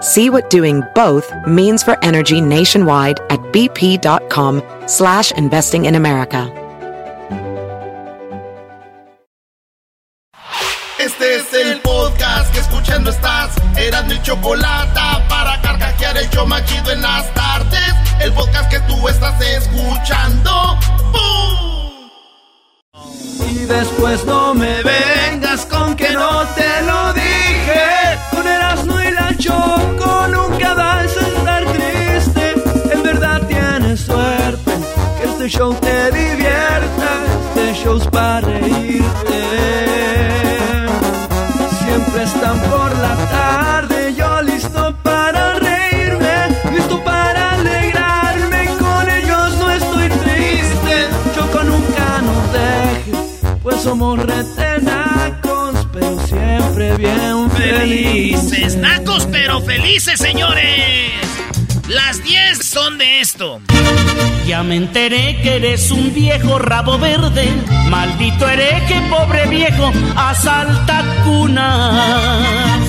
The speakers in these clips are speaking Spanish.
See what doing both means for energy nationwide at bp.com slash investing in America. Este es el podcast que escuchando estás. Eran mi chocolate para carcajear el yo machido en las tardes. El podcast que tú estás escuchando. ¡Bum! Y después no me vengas con que no te lo Choco nunca vas a estar triste. En verdad tienes suerte que este show te divierta. Este show's para reírte. Siempre están por la tarde, yo listo para reírme, listo para alegrarme. Con ellos no estoy triste. Choco nunca nos deje, pues somos retenacos, pero siempre bien Felices, felices. nacos pero felices, señores. Las 10 son de esto. Ya me enteré que eres un viejo rabo verde. Maldito hereje, pobre viejo, asalta cunas.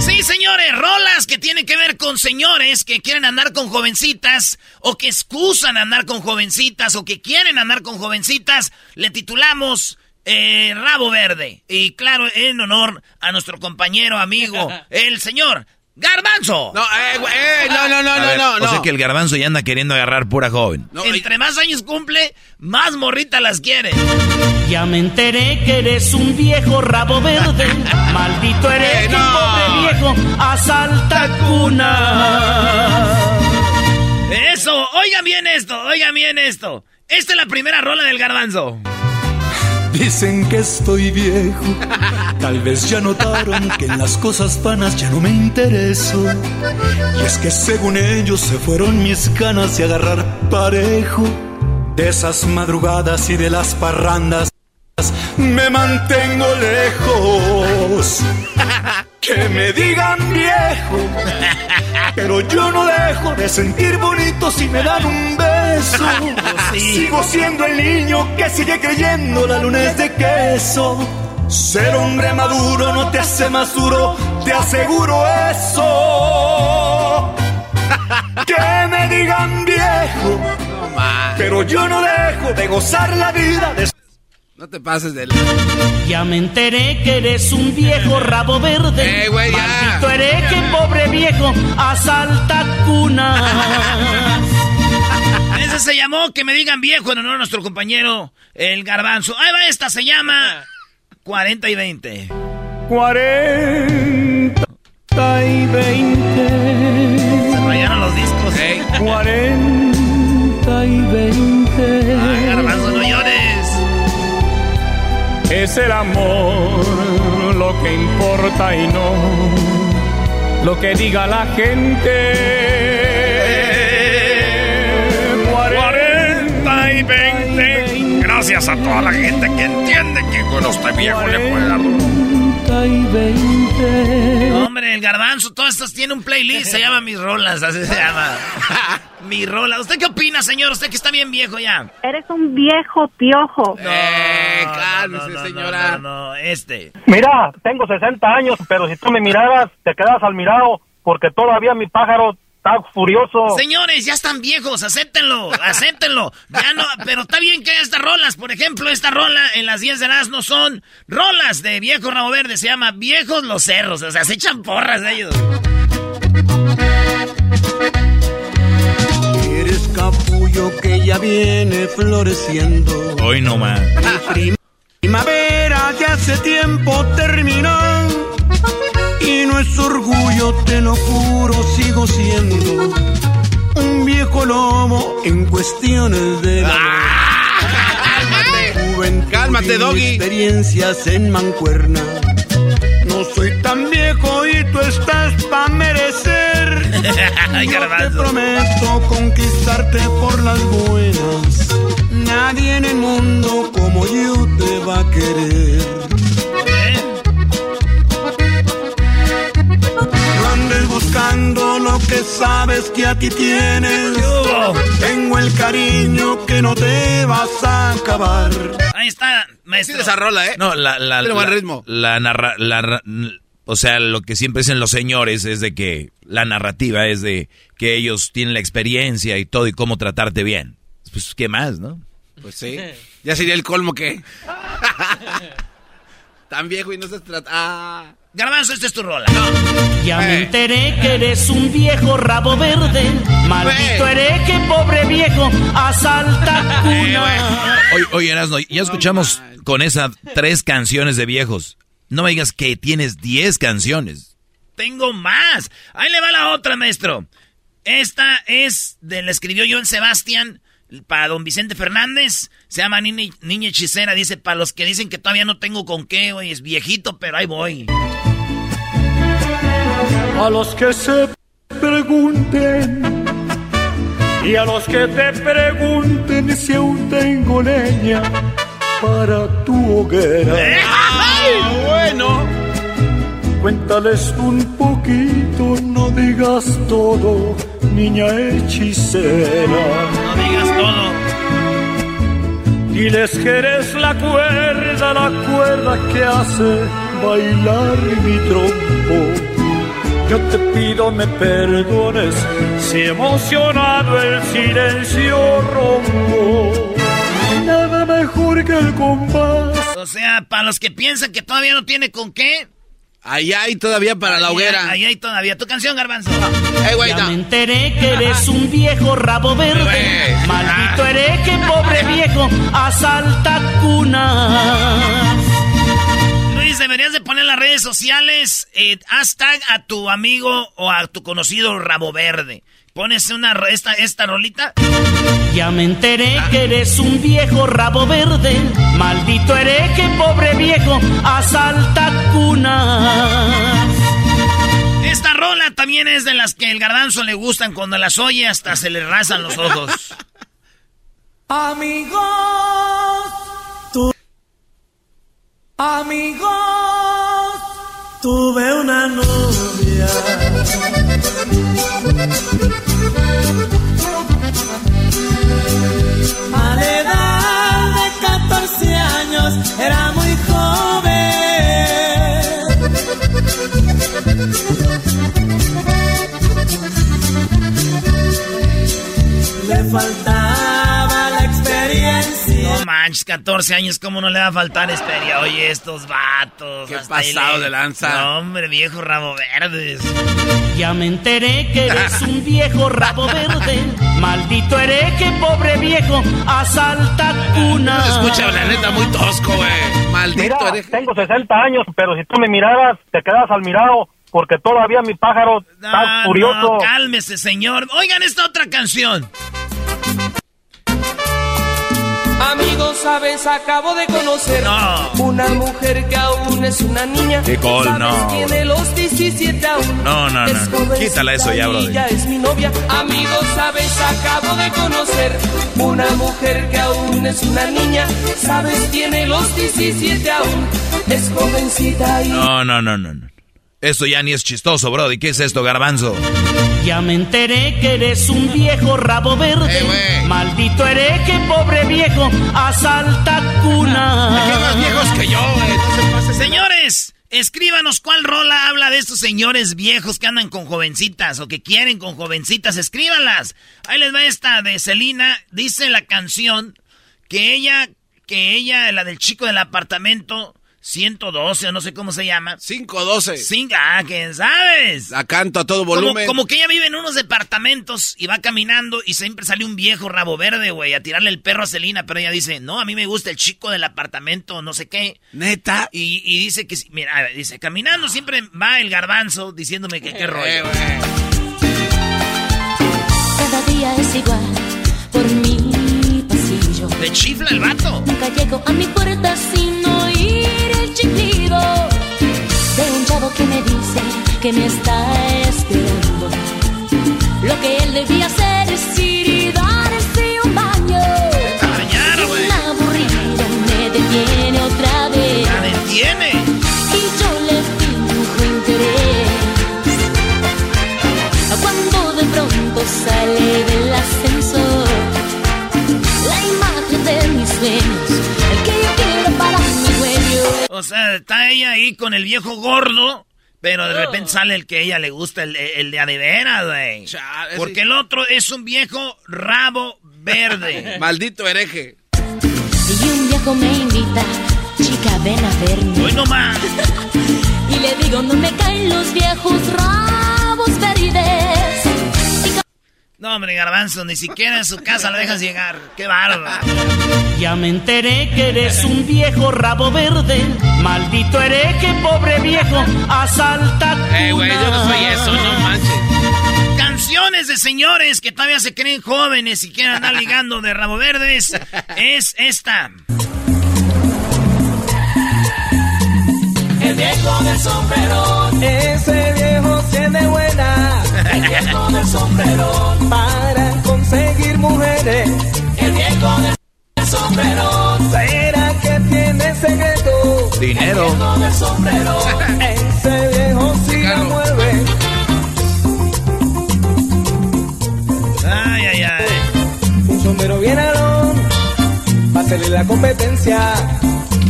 Sí, señores, rolas que tienen que ver con señores que quieren andar con jovencitas o que excusan andar con jovencitas o que quieren andar con jovencitas. Le titulamos eh, Rabo Verde. Y claro, en honor a nuestro compañero, amigo, el señor Garbanzo. No, eh, eh, no, no, no, A no, ver, no, O sea que el garbanzo ya anda queriendo agarrar pura joven. No, Entre más años cumple, más morrita las quiere. Ya me enteré que eres un viejo rabo verde. Maldito hereje, Eh, no. pobre viejo, asalta cunas. Eso, oigan bien esto, oigan bien esto. Esta es la primera rola del Garbanzo. Dicen que estoy viejo, tal vez ya notaron que en las cosas vanas ya no me intereso. Y es que según ellos se fueron mis ganas de agarrar parejo. De esas madrugadas y de las parrandas me mantengo lejos. Que me digan viejo, pero yo no dejo de sentir bonito si me dan un beso. Sigo siendo el niño que sigue creyendo la luna es de queso. Ser hombre maduro no te hace más duro, te aseguro eso. Que me digan viejo, pero yo no dejo de gozar la vida. De No te pases de... Ya me enteré que eres un viejo rabo verde. Eh, güey, ya. Maldito hereje, pobre viejo, asalta cunas. Ese se llamó Que me digan viejo en honor a nuestro compañero el Garbanzo. Ahí va esta, se llama 40 y 20. 40 y 20. Se rayaron los discos. 40 y 20. Ay, Garbanzo. Es el amor lo que importa y no lo que diga la gente. 40 y 20. Gracias a toda la gente que entiende que con este viejo le puede dar. 40 y 20. Hombre, el Garbanzo, todas estas tiene un playlist, se llama Mis Rolas, así se llama. Mi rola. ¿Usted qué opina, señor? Usted que está bien viejo ya. Eres un viejo piojo. Eh, No, cálmese, no, no, señora. No, no, no, este. Mira, tengo 60 años, pero si tú me miraras, te quedas al mirado, porque todavía mi pájaro está furioso. Señores, ya están viejos, acéptenlo, acéptenlo. Ya no, pero está bien que haya estas rolas. Por ejemplo, esta rola en las 10 de las no son rolas de viejo rabo verde, se llama Viejos los Cerros. O sea, se echan porras de ellos. Eres capullo que ya viene floreciendo. Hoy no más. Primavera ya hace tiempo terminó. Y no es orgullo, te lo juro, sigo siendo un viejo lobo en cuestiones de la Cálmate, cálmate, doggy. experiencias en mancuerna. No soy tan viejo y tú estás pa' merecer. Yo te prometo conquistarte por las buenas. Nadie en el mundo como yo te va a querer. Andes buscando lo que sabes que a ti tienes. Tengo el cariño que no te vas a acabar. Ahí está, Sí, maestro. esa rola, ¿eh? No, la, la, buen la- ritmo. La narra, la o sea, lo que siempre dicen los señores es de que la narrativa es de que ellos tienen la experiencia y todo y cómo tratarte bien. Pues, ¿qué más, no? Pues sí. Ya sería el colmo que. Tan viejo y no se trata. Ah. Garbanzo, esta es tu rola. Ya me Eh. enteré que eres un viejo rabo verde. Maldito Eh. hereje, pobre viejo, asalta cuna. Oye, oye Erasno, ya escuchamos con esas tres canciones de viejos. No me digas que tienes diez canciones. Tengo más. Ahí le va la otra, maestro. Esta es de la escribió Joan Sebastián para don Vicente Fernández. Se llama Niña, Niña Hechicera. Dice, para los que dicen que todavía no tengo con qué, güey, es viejito, pero ahí voy. A los que se pregunten y a los que te pregunten si aún tengo leña para tu hoguera. Ah, bueno. Cuéntales un poquito, no digas todo, niña hechicera. No digas todo. Diles que eres la cuerda, la cuerda que hace bailar mi trompo. Yo te pido me perdones si emocionado el silencio rompo. Nada mejor que el compás. O sea, para los que piensan que todavía no tiene con qué. Ahí hay todavía para la hoguera. Ahí hay todavía. Tu canción, Garbanzo. Eh, güey, Ya no. me enteré que eres un viejo rabo verde. Güey. Maldito hereje, pobre viejo, asalta cunas. Luis, deberías de poner en las redes sociales eh, hashtag a tu amigo o a tu conocido rabo verde. Pones una esta, esta rolita. Ya me enteré que eres un viejo rabo verde. Maldito hereje, pobre viejo, asalta cunas. Esta rola también es de las que el garbanzo le gustan cuando las oye hasta se le rasan los ojos. Amigos, tu- amigos, tuve una novia. A la edad de 14 años era muy joven. Le faltaba manches, 14 años, ¿cómo no le va a faltar experiencia? Oye, estos vatos. Qué pasado le- de lanza. No, hombre, viejo rabo verdes. Ya me enteré que eres un viejo rabo verde. Maldito hereje, pobre viejo, asalta cunas. Se escucha, la neta, muy tosco, güey. Maldito Mira, hereje. tengo 60 años, pero si tú me miraras, te quedas al mirado, porque todavía mi pájaro está No, furioso. no, cálmese, señor. Oigan esta otra canción. Sabes, acabo de conocer No. una mujer que aún es una niña. Nicole, ¿Sabes? no. Tiene los 17 aún. No, no, no. Quítala eso ya, brother. ya es mi novia. Amigos, sabes, acabo de conocer una mujer que aún es una niña. Sabes, tiene los 17 aún. Es jovencita y No, no, no, no. no. Esto ya ni es chistoso, bro. ¿Y qué es esto, garbanzo? Ya me enteré que eres un viejo rabo verde. Eh. Maldito hereje, pobre viejo, asalta cunas. Hay más viejos que yo, se pase. Señores, escríbanos cuál rola habla de estos señores viejos que andan con jovencitas o que quieren con jovencitas. Escríbanlas. Ahí les va esta de Celina. Dice la canción que ella, que ella, la del chico del apartamento, 112 o no sé cómo se llama. 512. Cinco, ah, ¿quién sabes? La canto a todo volumen. como que ella vive en unos departamentos y va caminando y siempre sale un viejo rabo verde, güey, a tirarle el perro a Celina, pero ella dice, no, a mí me gusta el chico del apartamento, no sé qué. Neta. Y, y dice que, si- mira, dice, caminando siempre va el garbanzo diciéndome que qué Eh, rollo. Cada día es igual. Le chifla el vato. Nunca llego a mi puerta sin oír el chiflido de un chavo que me dice que me está esperando. Lo que él debía hacer es ir y darse un baño. Güey. Un aburrido me detiene otra vez. La detiene. Y yo le finjo interés. Cuando de pronto sale del ascensor O sea, está ella ahí con el viejo gordo, pero Oh. de repente sale el que a ella le gusta, el, el de a de veras, güey. Porque el otro es un viejo rabo verde. Maldito hereje. Y un viejo me invita, chica, ven a verme. Hoy no más. Y le digo, no me caen los viejos rabos verdes. No, hombre, garbanzo, ni siquiera en su casa lo dejas llegar. Qué bárbaro. Ya me enteré que eres un viejo rabo verde. Maldito hereje, pobre viejo, asalta Eh, güey, yo no soy eso, no manches. Canciones de señores que todavía se creen jóvenes y quieren andar ligando de rabo verdes. Es esta. El viejo del sombrero, ese viejo tiene buena. El viejo del sombrero, para conseguir mujeres. El viejo del sombrero, será que tiene secreto. Dinero. El viejo del sombrero, ese viejo sí la mueve. Ay, ay, ay. Un sombrero bien alón, va a la competencia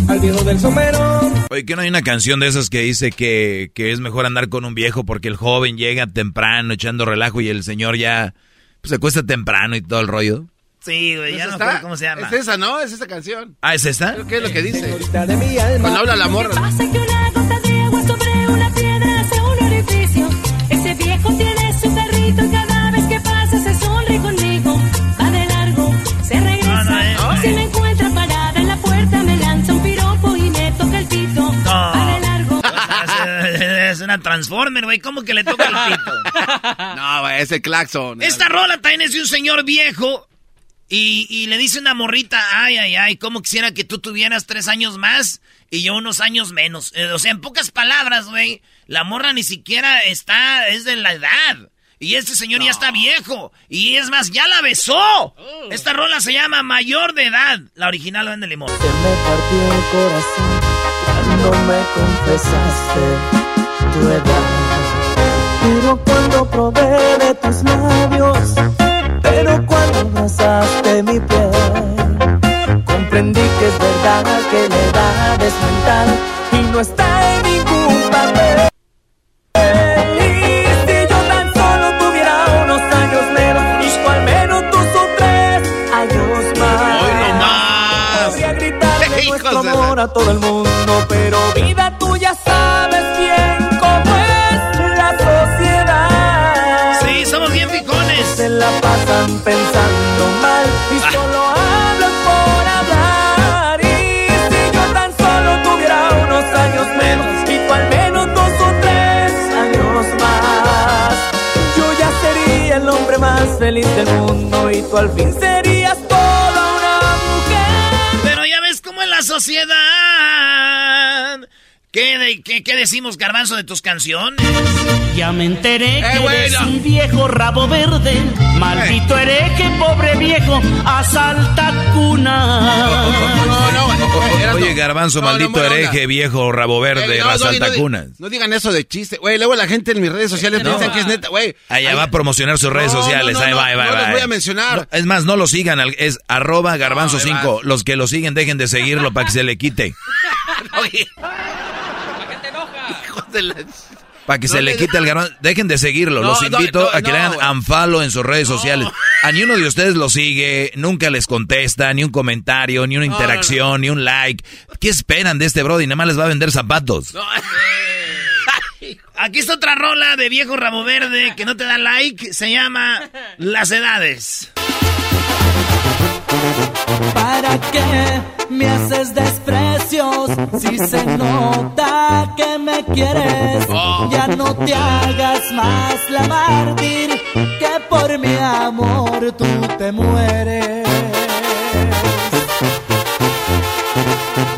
al viejo del sombrero. Oye, que no hay una canción de esas que dice que, que es mejor andar con un viejo porque el joven llega temprano echando relajo y el señor ya pues, se cuesta temprano y todo el rollo? Sí, güey, ya ¿Esa no está? cómo se llama. Es esa, ¿no? Es esa canción. Ah, ¿es esta? Que es lo que dice. Cuando habla la morra. Transformer, güey. ¿Cómo que le toca el pito? No, güey, ese claxon. Esta rola también es de un señor viejo. Y, y le dice una morrita, ay, ay, ay, ¿cómo quisiera que tú tuvieras tres años más y yo unos años menos? Eh, o sea, en pocas palabras, güey, la morra ni siquiera está, es de la edad. Y este señor ya está viejo. Y es más, ya la besó. Esta rola se llama Mayor de Edad. La original vende limón. Se me partió el corazón cuando me confesaste tu edad. Pero cuando probé de tus labios, pero cuando abrazaste mi piel, comprendí que es verdad que la edad es mental y no está en ningún papel. Y si yo tan solo tuviera unos años pensando mal y solo hablan por hablar. Y si yo tan solo tuviera unos años menos y tú al menos dos o tres años más, yo ya sería el hombre más feliz del mundo y tú al fin serías toda una mujer. Pero ya ves cómo es la sociedad. ¿Qué, de- qué, qué decimos, garbanzo, de tus canciones? Ya me enteré que Eh, güey, eres no. un viejo rabo verde. Maldito hereje, pobre viejo, asalta cuna. No, no. Era- Oye, garbanzo, No, no, maldito hereje, viejo, rabo verde, Eh, no, raza no, no. No digan eso de chiste. Güey, luego la gente en mis redes sociales No. piensan que es neta, güey. Allá va a promocionar sus redes No, sociales. no, no, ahí no, va, ahí va, no los va. voy a mencionar. No, es más, no lo sigan. Es arroba garbanzo No, ahí 5. va. Los que lo siguen, dejen de seguirlo para que se le quite. Oye. Para que No se le quite el garbanzo. Dejen de seguirlo. No, los invito no, a que le hagan unfollow en sus redes sociales. A ni uno de ustedes lo sigue, nunca les contesta, ni un comentario, ni una interacción, ni un like. ¿Qué esperan de este Brody? Nada más les va a vender zapatos. Aquí está otra rola de viejo rabo verde que no te da like. Se llama Las Edades. ¿Para qué me haces desprecios si se nota que me quieres? Ya no te hagas más la mártir que por mi amor tú te mueres.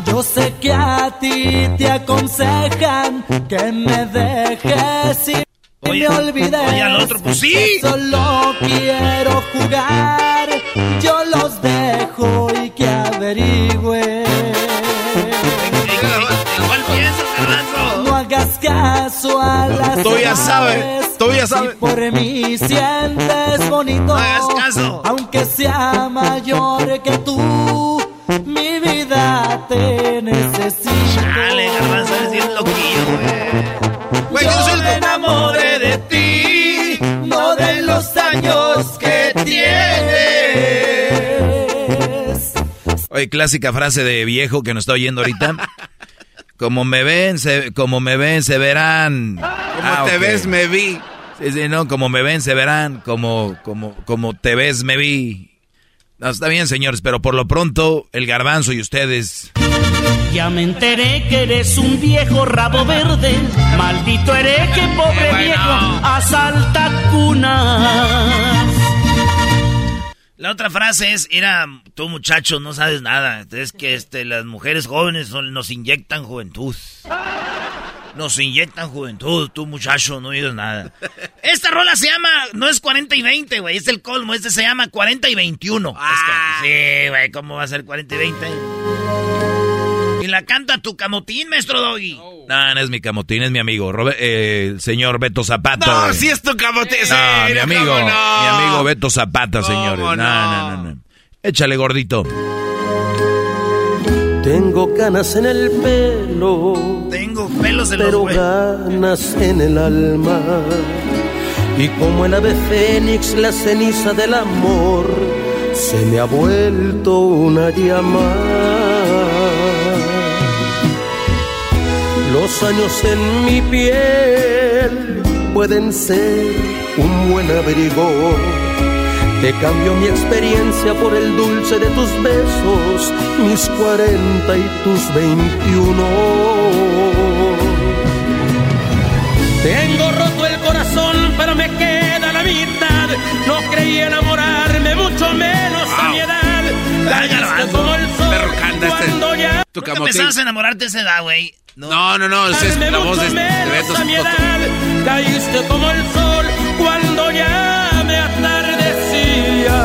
Yo sé que a ti te aconsejan que me dejes y me olvides. oye, al otro, pues sí. Solo quiero jugar, yo los dejo y que averigüe. No hagas caso a las Tú ya sabes, tú ya sabes. Si por mí sientes bonito. No hagas caso. Aunque sea mayor que tú, mi vida te necesito. Dale, Garbanzo, eres bien loquillo, güey. Güey, yo Yo soy el- me enamoré Oye, clásica frase de viejo que nos está oyendo ahorita. Como me ven, se, como me ven, se verán. Como Ah, te ves, me vi. Sí, sí, no, como me ven, se verán. Como, como, como te ves, me vi. No, está bien, señores, pero por lo pronto, el garbanzo y ustedes. Ya me enteré que eres un viejo rabo verde. Maldito hereje, pobre viejo, asalta cunas. La otra frase es, era, tú muchacho no sabes nada. Es que este, las mujeres jóvenes son- nos inyectan juventud. Nos inyectan juventud, tú muchacho no oídos nada. Esta rola se llama, no es 40 y 20, güey, es el colmo, este se llama 40 y 21. Es que, sí, güey, ¿cómo va a ser 40 y 20? Y la canta tu camotín, maestro Doggy. No, no es mi camotín, es mi amigo, eh, el señor Beto Zapata. No, güey. si es tu camote. No, sí, mi amigo, ¿cómo no? mi amigo Beto Zapata, señores. ¿Cómo No, no, no, no. Échale, gordito. Tengo canas en el pelo, Tengo pelos en los pero ganas en el alma. Y como el ave fénix, la ceniza del amor se me ha vuelto una llama. Los años en mi piel pueden ser un buen abrigo. Te cambio mi experiencia por el dulce de tus besos, mis cuarenta y tus veintiuno. Tengo roto el corazón, pero me queda la mitad. No creí enamorarme, mucho menos a mi edad. Caíste Tu ¿Nunca camotín. pensabas enamorarte a esa edad, güey? No, no, no, esa es la voz de, de menos Beto a mi edad. Caíste como el sol cuando ya me atardecía.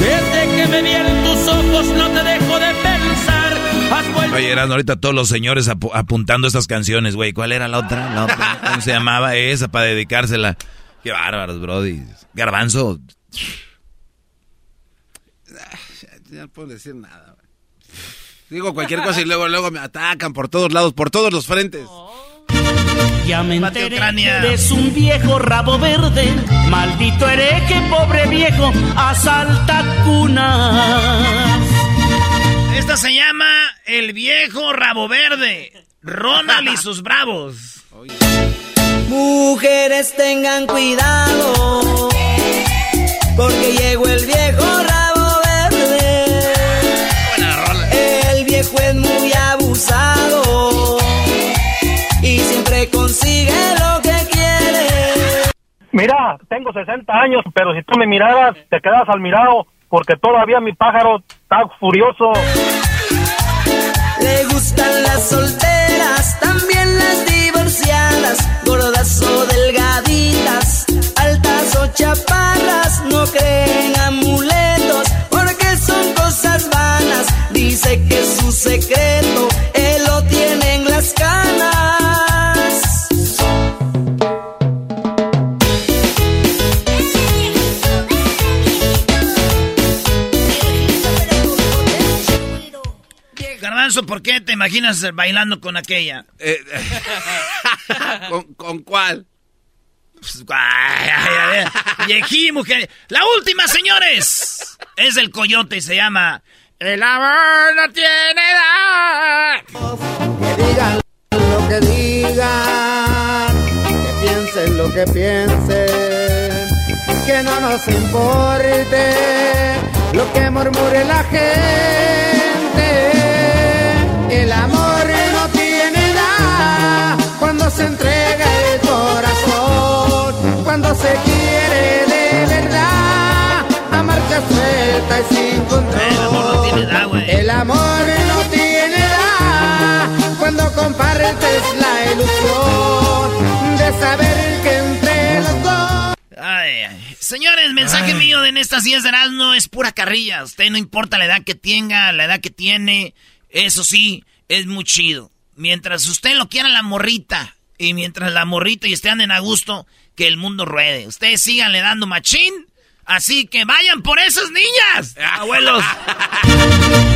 Desde que me vi en tus ojos no te dejo de pensar. Has Oye, eran ahorita todos los señores apu- apuntando estas canciones, güey. ¿Cuál era la otra? La otra. ¿Cómo se llamaba esa para dedicársela? Qué bárbaros, brody. Garbanzo. Ya no puedo decir nada. Digo cualquier cosa y luego, luego me atacan por todos lados, por todos los frentes. Ya me enteré eres un viejo rabo verde. Maldito hereje, pobre viejo, asalta cunas. Esta se llama El Viejo Rabo Verde. Ronald y sus bravos. Mujeres tengan cuidado, porque llegó el viejo rabo Mira, tengo 60 años, pero si tú me miraras, te quedas al mirado, porque todavía mi pájaro está furioso. Imaginas bailando con aquella? Eh, ¿Con, con cuál? Pues, Viejí, mujer. La última, señores. Es el coyote, se llama El amor no tiene edad. Que digan lo que digan, que piensen lo que piensen, que no nos importe lo que murmure la gente. Cuando se entrega el corazón, cuando se quiere de verdad, a marcha suelta y sin control. El amor no tiene edad, güey. El amor no tiene edad cuando compartes la ilusión de saber que entre los dos. Ay, ay. Señores, mensaje mío de en estas 10 de no es pura carrilla. Usted no importa la edad que tenga, la edad que tiene. Eso sí, es muy chido. Mientras usted lo quiera la morrita y mientras la morrita y estén en a gusto, que el mundo ruede. Ustedes síganle dando machín. Así que vayan por esas niñas, abuelos.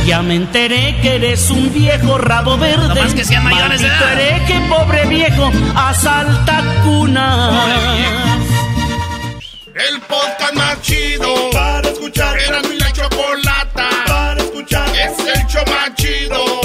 Ya me enteré que eres un viejo rabo verde. No más que sean mayores de edad. hereje, pobre viejo, asalta cuna. El podcast más chido para escuchar. Era mi la chocolata para escuchar. Es el show más chido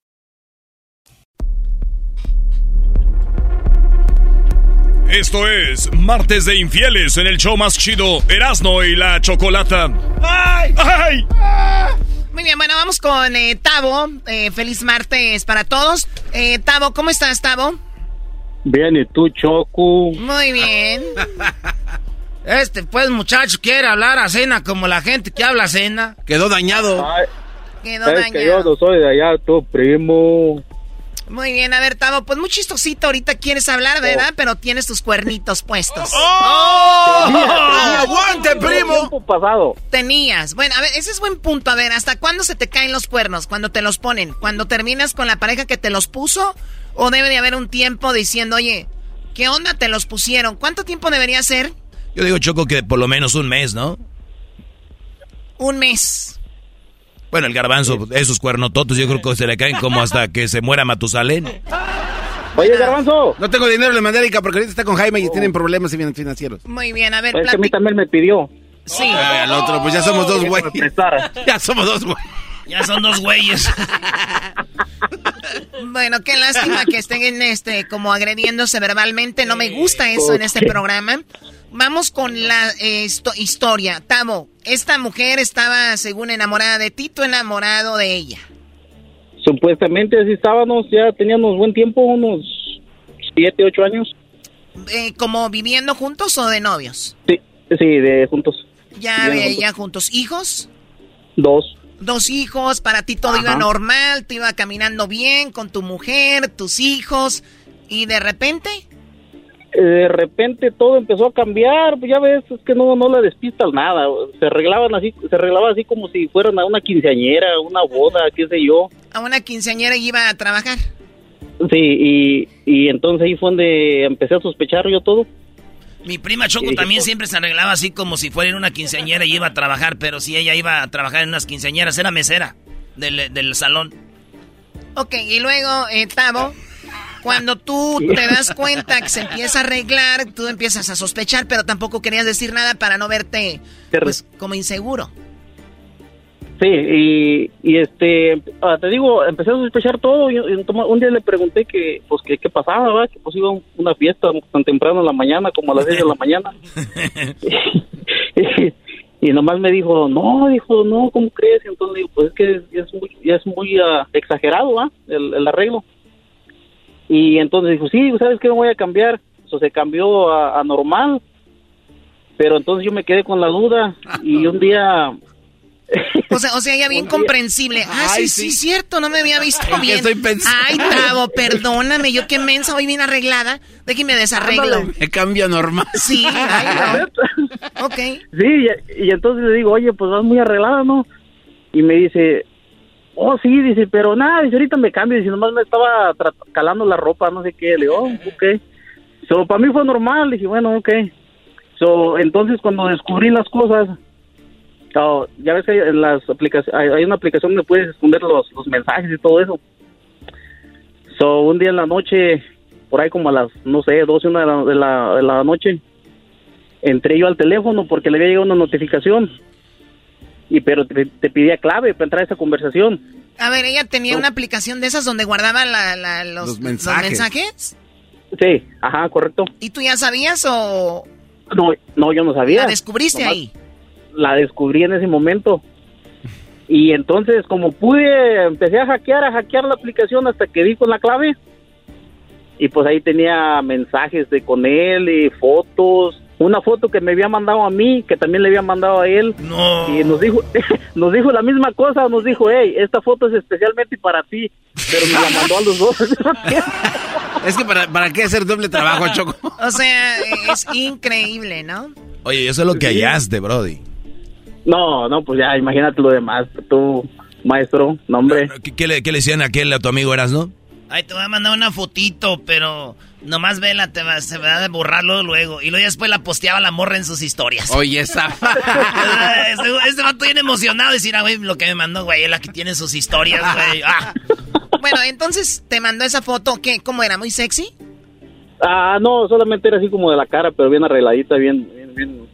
Esto es Martes de Infieles en el show más chido Erasno y la Chocolata. ¡Ay! ¡Ay! Muy bien, bueno, vamos con eh, Tavo. Eh, feliz martes para todos. Eh, Tavo, ¿cómo estás, Tavo? Bien, ¿y tú, Choco? Muy bien. Este, pues, muchacho, quiere hablar a cena como la gente que habla a cena. Quedó dañado. Quedó Es que dañado. yo no soy de allá, tu primo. Muy bien, a ver, Tavo, pues muy chistosito ahorita quieres hablar, ¿verdad? Pero tienes tus cuernitos puestos. ¡Oh! ¡Aguante, primo! Tiempo pasado. Tenías. Bueno, a ver, ese es buen punto. A ver, ¿hasta cuándo se te caen los cuernos? ¿Cuando te los ponen? ¿Cuando terminas con la pareja que te los puso? ¿O debe de haber un tiempo diciendo, oye, ¿qué onda te los pusieron? ¿Cuánto tiempo debería ser? Yo digo, Choco, que por lo menos un mes, ¿no? Un mes. Bueno, el garbanzo, esos cuernototos, yo creo que se le caen como hasta que se muera Matusalén. Oye, Garbanzo. No tengo dinero, le mandé a Erika porque ahorita está con Jaime y tienen problemas financieros. Muy bien, a ver, Es que a mí también me pidió. Sí. Ay, al otro, pues ya somos dos güeyes. Ya somos dos güeyes. Ya son dos güeyes. Bueno, qué lástima que estén en este como agrediéndose verbalmente. No me gusta eso en este programa. Vamos con la eh, histo- historia. Tavo, esta mujer estaba según enamorada de ti, tú enamorado de ella. Supuestamente así estábamos, ya teníamos buen tiempo, unos siete, ocho años. Eh, ¿Como viviendo juntos o de novios? Sí, sí, de juntos. Ya Viviendo veía juntos. ¿Hijos? Dos. Dos hijos, para ti todo iba normal, te iba caminando bien con tu mujer, tus hijos, y de repente... Eh, De repente todo empezó a cambiar, pues ya ves, es que no, no la despistas nada. Se arreglaban así, se arreglaba así como si fueran a una quinceañera, una boda, qué sé yo. A una quinceañera iba a trabajar. Sí, y, y entonces ahí fue donde empecé a sospechar yo todo. Mi prima Choco también siempre se arreglaba así como si fuera en una quinceañera y iba a trabajar, pero si ella iba a trabajar en unas quinceañeras, era mesera del, del salón. Ok, y luego, eh, Tavo, cuando tú te das cuenta que se empieza a arreglar, tú empiezas a sospechar, pero tampoco querías decir nada para no verte pues como inseguro. Sí, y, y este, ah, te digo, empecé a sospechar todo. Y, y un- día le pregunté que, pues, que qué pasaba, ¿verdad? Que pues iba a una fiesta tan temprano en la mañana, como a las 6 de la mañana. y, y nomás me dijo, no, dijo, no, ¿cómo crees? Y entonces digo, pues es que ya es muy, ya es muy ah, exagerado. El, el arreglo. Y entonces dijo, sí, ¿sabes qué? Me voy a cambiar. Eso se cambió a, a normal. Pero entonces yo me quedé con la duda y un día O sea, o sea, ella bien comprensible. Ah, sí, Ay, sí, sí. cierto, no me había visto ¿En qué bien. estoy pensando? Ay, Tavo, perdóname, yo qué mensa, voy bien arreglada. Déjeme desarreglo. Me cambio normal. Sí, ay, no. Ok. Sí, y, y entonces le digo, oye, pues vas muy arreglada, ¿no? Y me dice, oh, sí, dice, pero nada, dice, ahorita me cambio, dice, nomás me estaba calando la ropa, no sé qué. Le digo, oh, ok. So, para mí fue normal, dije, bueno, ok. So, entonces cuando descubrí las cosas, oh, ya ves que hay, en las aplicaciones, hay, hay una aplicación donde puedes esconder los, los mensajes y todo eso. So, un día en la noche, por ahí como a las, no sé, 12, una de la, de la, de la noche, entré yo al teléfono porque le había llegado una notificación. Y pero te, te pedía clave para entrar a esa conversación. A ver, ella tenía una aplicación de esas donde guardaba la- la- los, Los los mensajes. mensajes. Sí, ajá, correcto. ¿Y tú ya sabías o No, no, yo no sabía. la descubriste Nomás ahí? La descubrí en ese momento. Y entonces, como pude, empecé a hackear, a hackear la aplicación hasta que di con la clave. Y pues ahí tenía mensajes de con él y fotos. Una foto que me había mandado a mí, que también le había mandado a él. Y nos dijo, nos dijo la misma cosa, nos dijo, hey, esta foto es especialmente para ti. Pero me la mandó a los dos. Es que para, para qué hacer doble trabajo, Choco. O sea, es increíble, ¿no? Oye, eso es lo que hallaste, Brody. no, no, pues ya, imagínate lo demás. Tú, maestro, nombre. ¿Qué, qué le, qué le decían a aquel a tu amigo Eras, no? Ay, te voy a mandar una fotito, pero nomás vela, te va, se va a borrarlo luego. Y luego ya después la posteaba la morra en sus historias. Oye, esa. este, este vato bien emocionado. Decir, ah, güey, lo que me mandó, güey, él aquí tiene sus historias, güey. Ah. Bueno, entonces te mandó esa foto, ¿qué? ¿Cómo era? ¿Muy sexy? Ah, no, solamente era así como de la cara, pero bien arregladita, bien, bien, bien,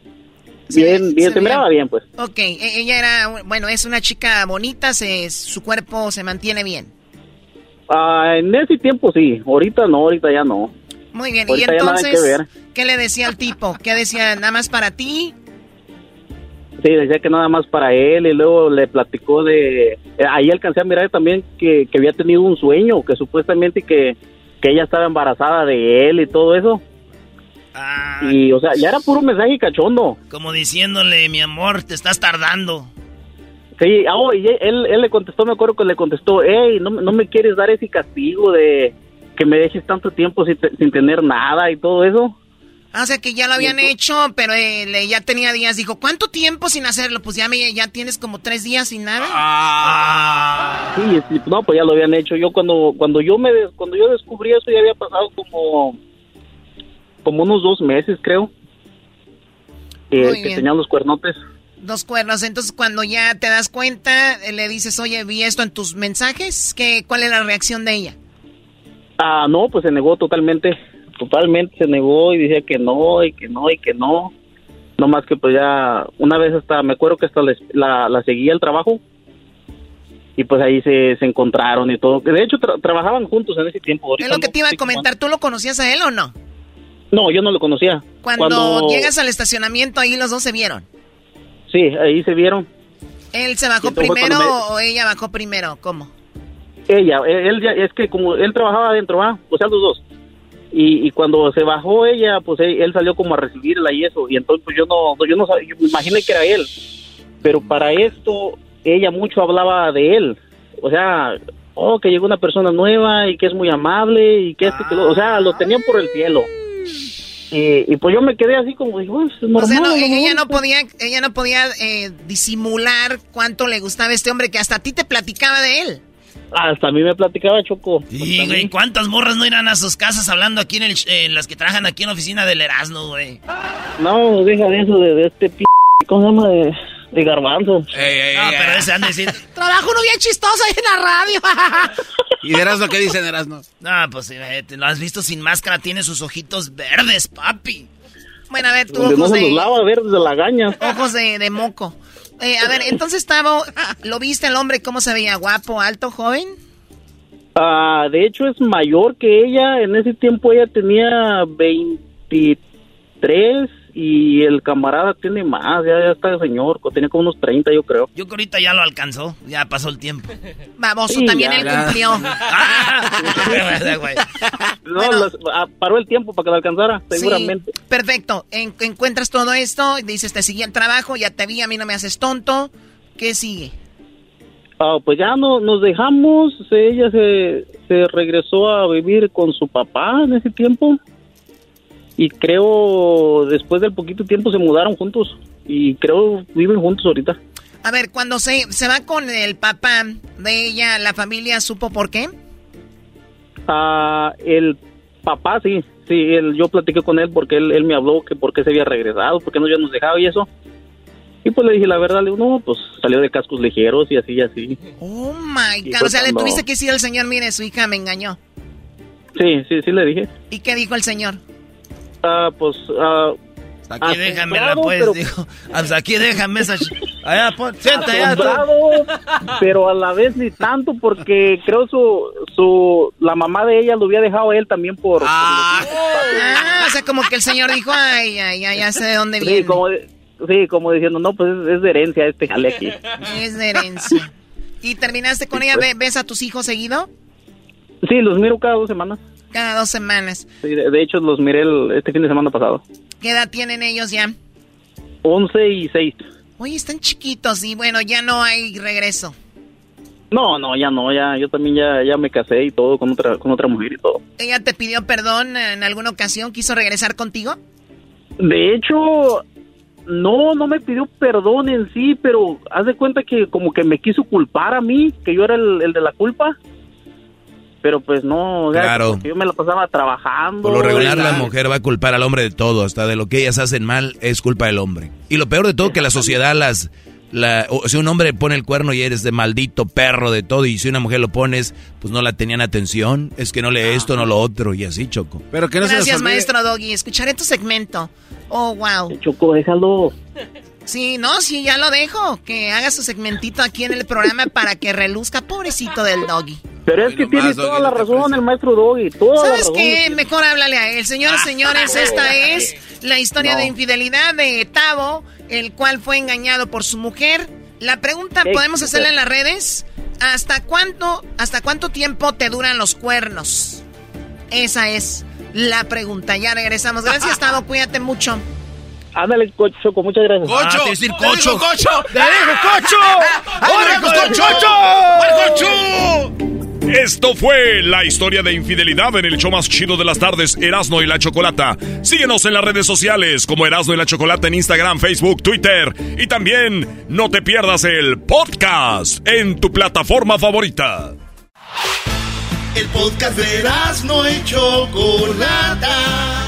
bien, bien, se miraba bien, pues. Ok, e- ella era, bueno, es una chica bonita, se, su cuerpo se mantiene bien. Ah, en ese tiempo sí, ahorita no, ahorita ya no. Muy bien, y Ahorita que entonces. ¿qué le decía al tipo? ¿Qué decía? ¿Nada más para ti? Sí, decía que nada más para él y luego le platicó de... eh, Ahí alcancé a mirar también que, que había tenido un sueño, que supuestamente que, que ella estaba embarazada de él y todo eso. Y, o sea, ya era puro mensaje cachondo. Como diciéndole, mi amor, te estás tardando. Sí, ah, oh, y él, él le contestó, me acuerdo que le contestó, hey, no, no me quieres dar ese castigo de que me dejes tanto tiempo sin, sin tener nada y todo eso. Ah, o sea, que ya lo habían hecho, pero él eh, ya tenía días. Dijo, ¿cuánto tiempo sin hacerlo? Pues ya, me, ya tienes como tres días sin nada. Ah. Sí, sí, no, pues ya lo habían hecho. Yo cuando cuando yo me des- cuando yo descubrí eso ya había pasado como como unos dos meses, creo. Que, Muy que bien. tenían los cuernotes. Dos cuernos. Entonces, cuando ya te das cuenta, eh, le dices, oye, vi esto en tus mensajes. ¿Qué, ¿Cuál es la reacción de ella? Ah, no, pues se negó totalmente. Totalmente se negó y decía que no, y que no, y que no. No más que pues ya, una vez hasta, me acuerdo que hasta les- la, la seguía el trabajo. Y pues ahí se, se encontraron y todo. De hecho, tra- trabajaban juntos en ese tiempo. Es Ahorita lo que te iba a comentar. ¿Tú lo conocías a él o no? No, yo no lo conocía. Cuando, llegas al estacionamiento, ahí los dos se vieron. Sí, ahí se vieron. ¿Él se bajó primero me- o ella bajó primero? ¿Cómo? Ella, él, él ya, es que como él trabajaba adentro, ¿ah? O sea, los dos. Y, y cuando se bajó ella, pues él, él salió como a recibirla y eso. Y entonces pues yo no, yo no sabía, yo me imaginé que era él. Pero para esto, ella mucho hablaba de él. O sea, oh, que llegó una persona nueva y que es muy amable y que esto, que lo, o sea, lo tenían por el cielo. Y, y pues yo me quedé así como, dije, bueno, es normal. O sea, no, ella no podía, ella no podía eh, disimular cuánto le gustaba a este hombre que hasta a ti te platicaba de él. Hasta a mí me platicaba Choco. Y, güey, ¿cuántas morras no irán a sus casas hablando aquí en, el, en las que trabajan aquí en la oficina del Erasmo, güey? No, deja de eso, de, de este p... ¿Cómo se llama? De, de garbanzo. no, pero ese han de decir... Trabajo uno bien chistoso ahí en la radio. ¿Y de Erasmo qué dicen Erasmo? No, pues sí, eh, te lo has visto sin máscara, tiene sus ojitos verdes, papi. Bueno, a ver, tú Donde no ojos se de... los lava verdes de la gaña. Ojos de, de moco. Eh, a ver, entonces, Tavo, ¿lo viste el hombre cómo se veía? ¿Guapo, alto, joven? Ah, de hecho es mayor que ella. En ese tiempo ella tenía 23 y el camarada tiene más. Ya, ya está el señor, tenía como unos 30 yo creo. Yo que ahorita ya lo alcanzó, ya pasó el tiempo. Vamos, Sí, también ya, él ya. cumplió. No, los- ah, paró el tiempo para que lo alcanzara, seguramente. Sí, perfecto. En- encuentras todo esto, dices, te seguí el trabajo, ya te vi, a mí no me haces tonto. ¿Qué sigue? Ah, pues ya no, nos dejamos, ella se, se regresó a vivir con su papá en ese tiempo y creo después del poquito tiempo se mudaron juntos y creo viven juntos ahorita. A ver, cuando se, se va con el papá de ella, ¿la familia supo por qué? Ah, el papá sí, sí, él, yo platiqué con él porque él, él me habló que por qué se había regresado, por qué no había nos dejado y eso. Y pues le dije la verdad, le digo, no, pues salió de cascos ligeros y así y así. Oh my God. O sea, le tuviste que decir al señor, mire, su hija me engañó. Sí, sí, sí le dije. ¿Y qué dijo el señor? Ah, pues, ah, Aquí déjamela, pues, pero- dijo. Hasta aquí déjame esa... Allá, pon, sienta allá. pero a la vez ni tanto porque creo su, su, la mamá de ella lo había dejado a él también por... Ah, o sea, como que el señor dijo, ay, ay, ay, ya sé de dónde sí, viene. como, de- sí, como diciendo, no, pues es, es de herencia este jale aquí. Es de herencia. ¿Y terminaste con ella? ¿Ve- ¿Ves a tus hijos seguido? Sí, los miro cada dos semanas. Cada dos semanas. Sí, de, de hecho, los miré el- este fin de semana pasado. ¿Qué edad tienen ellos ya? 11 y 6. Oye, están chiquitos y bueno, ya no hay regreso. No, no, ya no, ya, yo también ya, ya me casé y todo con otra, con otra mujer y todo. ¿Ella te pidió perdón en alguna ocasión? ¿Quiso regresar contigo? De hecho, no, no me pidió perdón en sí, pero haz de cuenta que como que me quiso culpar a mí, que yo era el, el de la culpa. Pero pues no, o sea, Claro. yo me la pasaba trabajando. Por lo regular la mujer va a culpar al hombre de todo, hasta de lo que ellas hacen mal es culpa del hombre. Y lo peor de todo que la sociedad las la o si un hombre pone el cuerno y eres de maldito perro de todo y si una mujer lo pones, pues no la tenían atención, es que no lee esto, no lo otro y así, Choco. Pero que Gracias, maestro Doggy. Escucharé tu segmento. Oh, wow. Choco, déjalo. Sí, no, sí, ya lo dejo. Que haga su segmentito aquí en el programa para que reluzca, pobrecito del Doggy. Pero es que tiene toda la razón el maestro Doggy, toda la ¿Sabes razón. qué? Mejor háblale a él. Señoras, señores, esta es la historia No. de infidelidad de Tavo, el cual fue engañado por su mujer. La pregunta. ¿podemos hacerla en las redes? ¿Hasta cuánto, hasta cuánto tiempo te duran los cuernos? Esa es la pregunta. Ya regresamos. Gracias, Tavo. Cuídate mucho. Ándale, Co- Choco, muchas gracias. Ah, te decir cocho. cocho! ¡Te digo cocho! ¡Ahora el cocho! Esto fue la historia de infidelidad en el show más chido de las tardes, Erasno y la Chocolata. Síguenos en las redes sociales como Erasno y la Chocolata en Instagram, Facebook, Twitter. Y también no te pierdas el podcast en tu plataforma favorita. El podcast de no y Chocolata.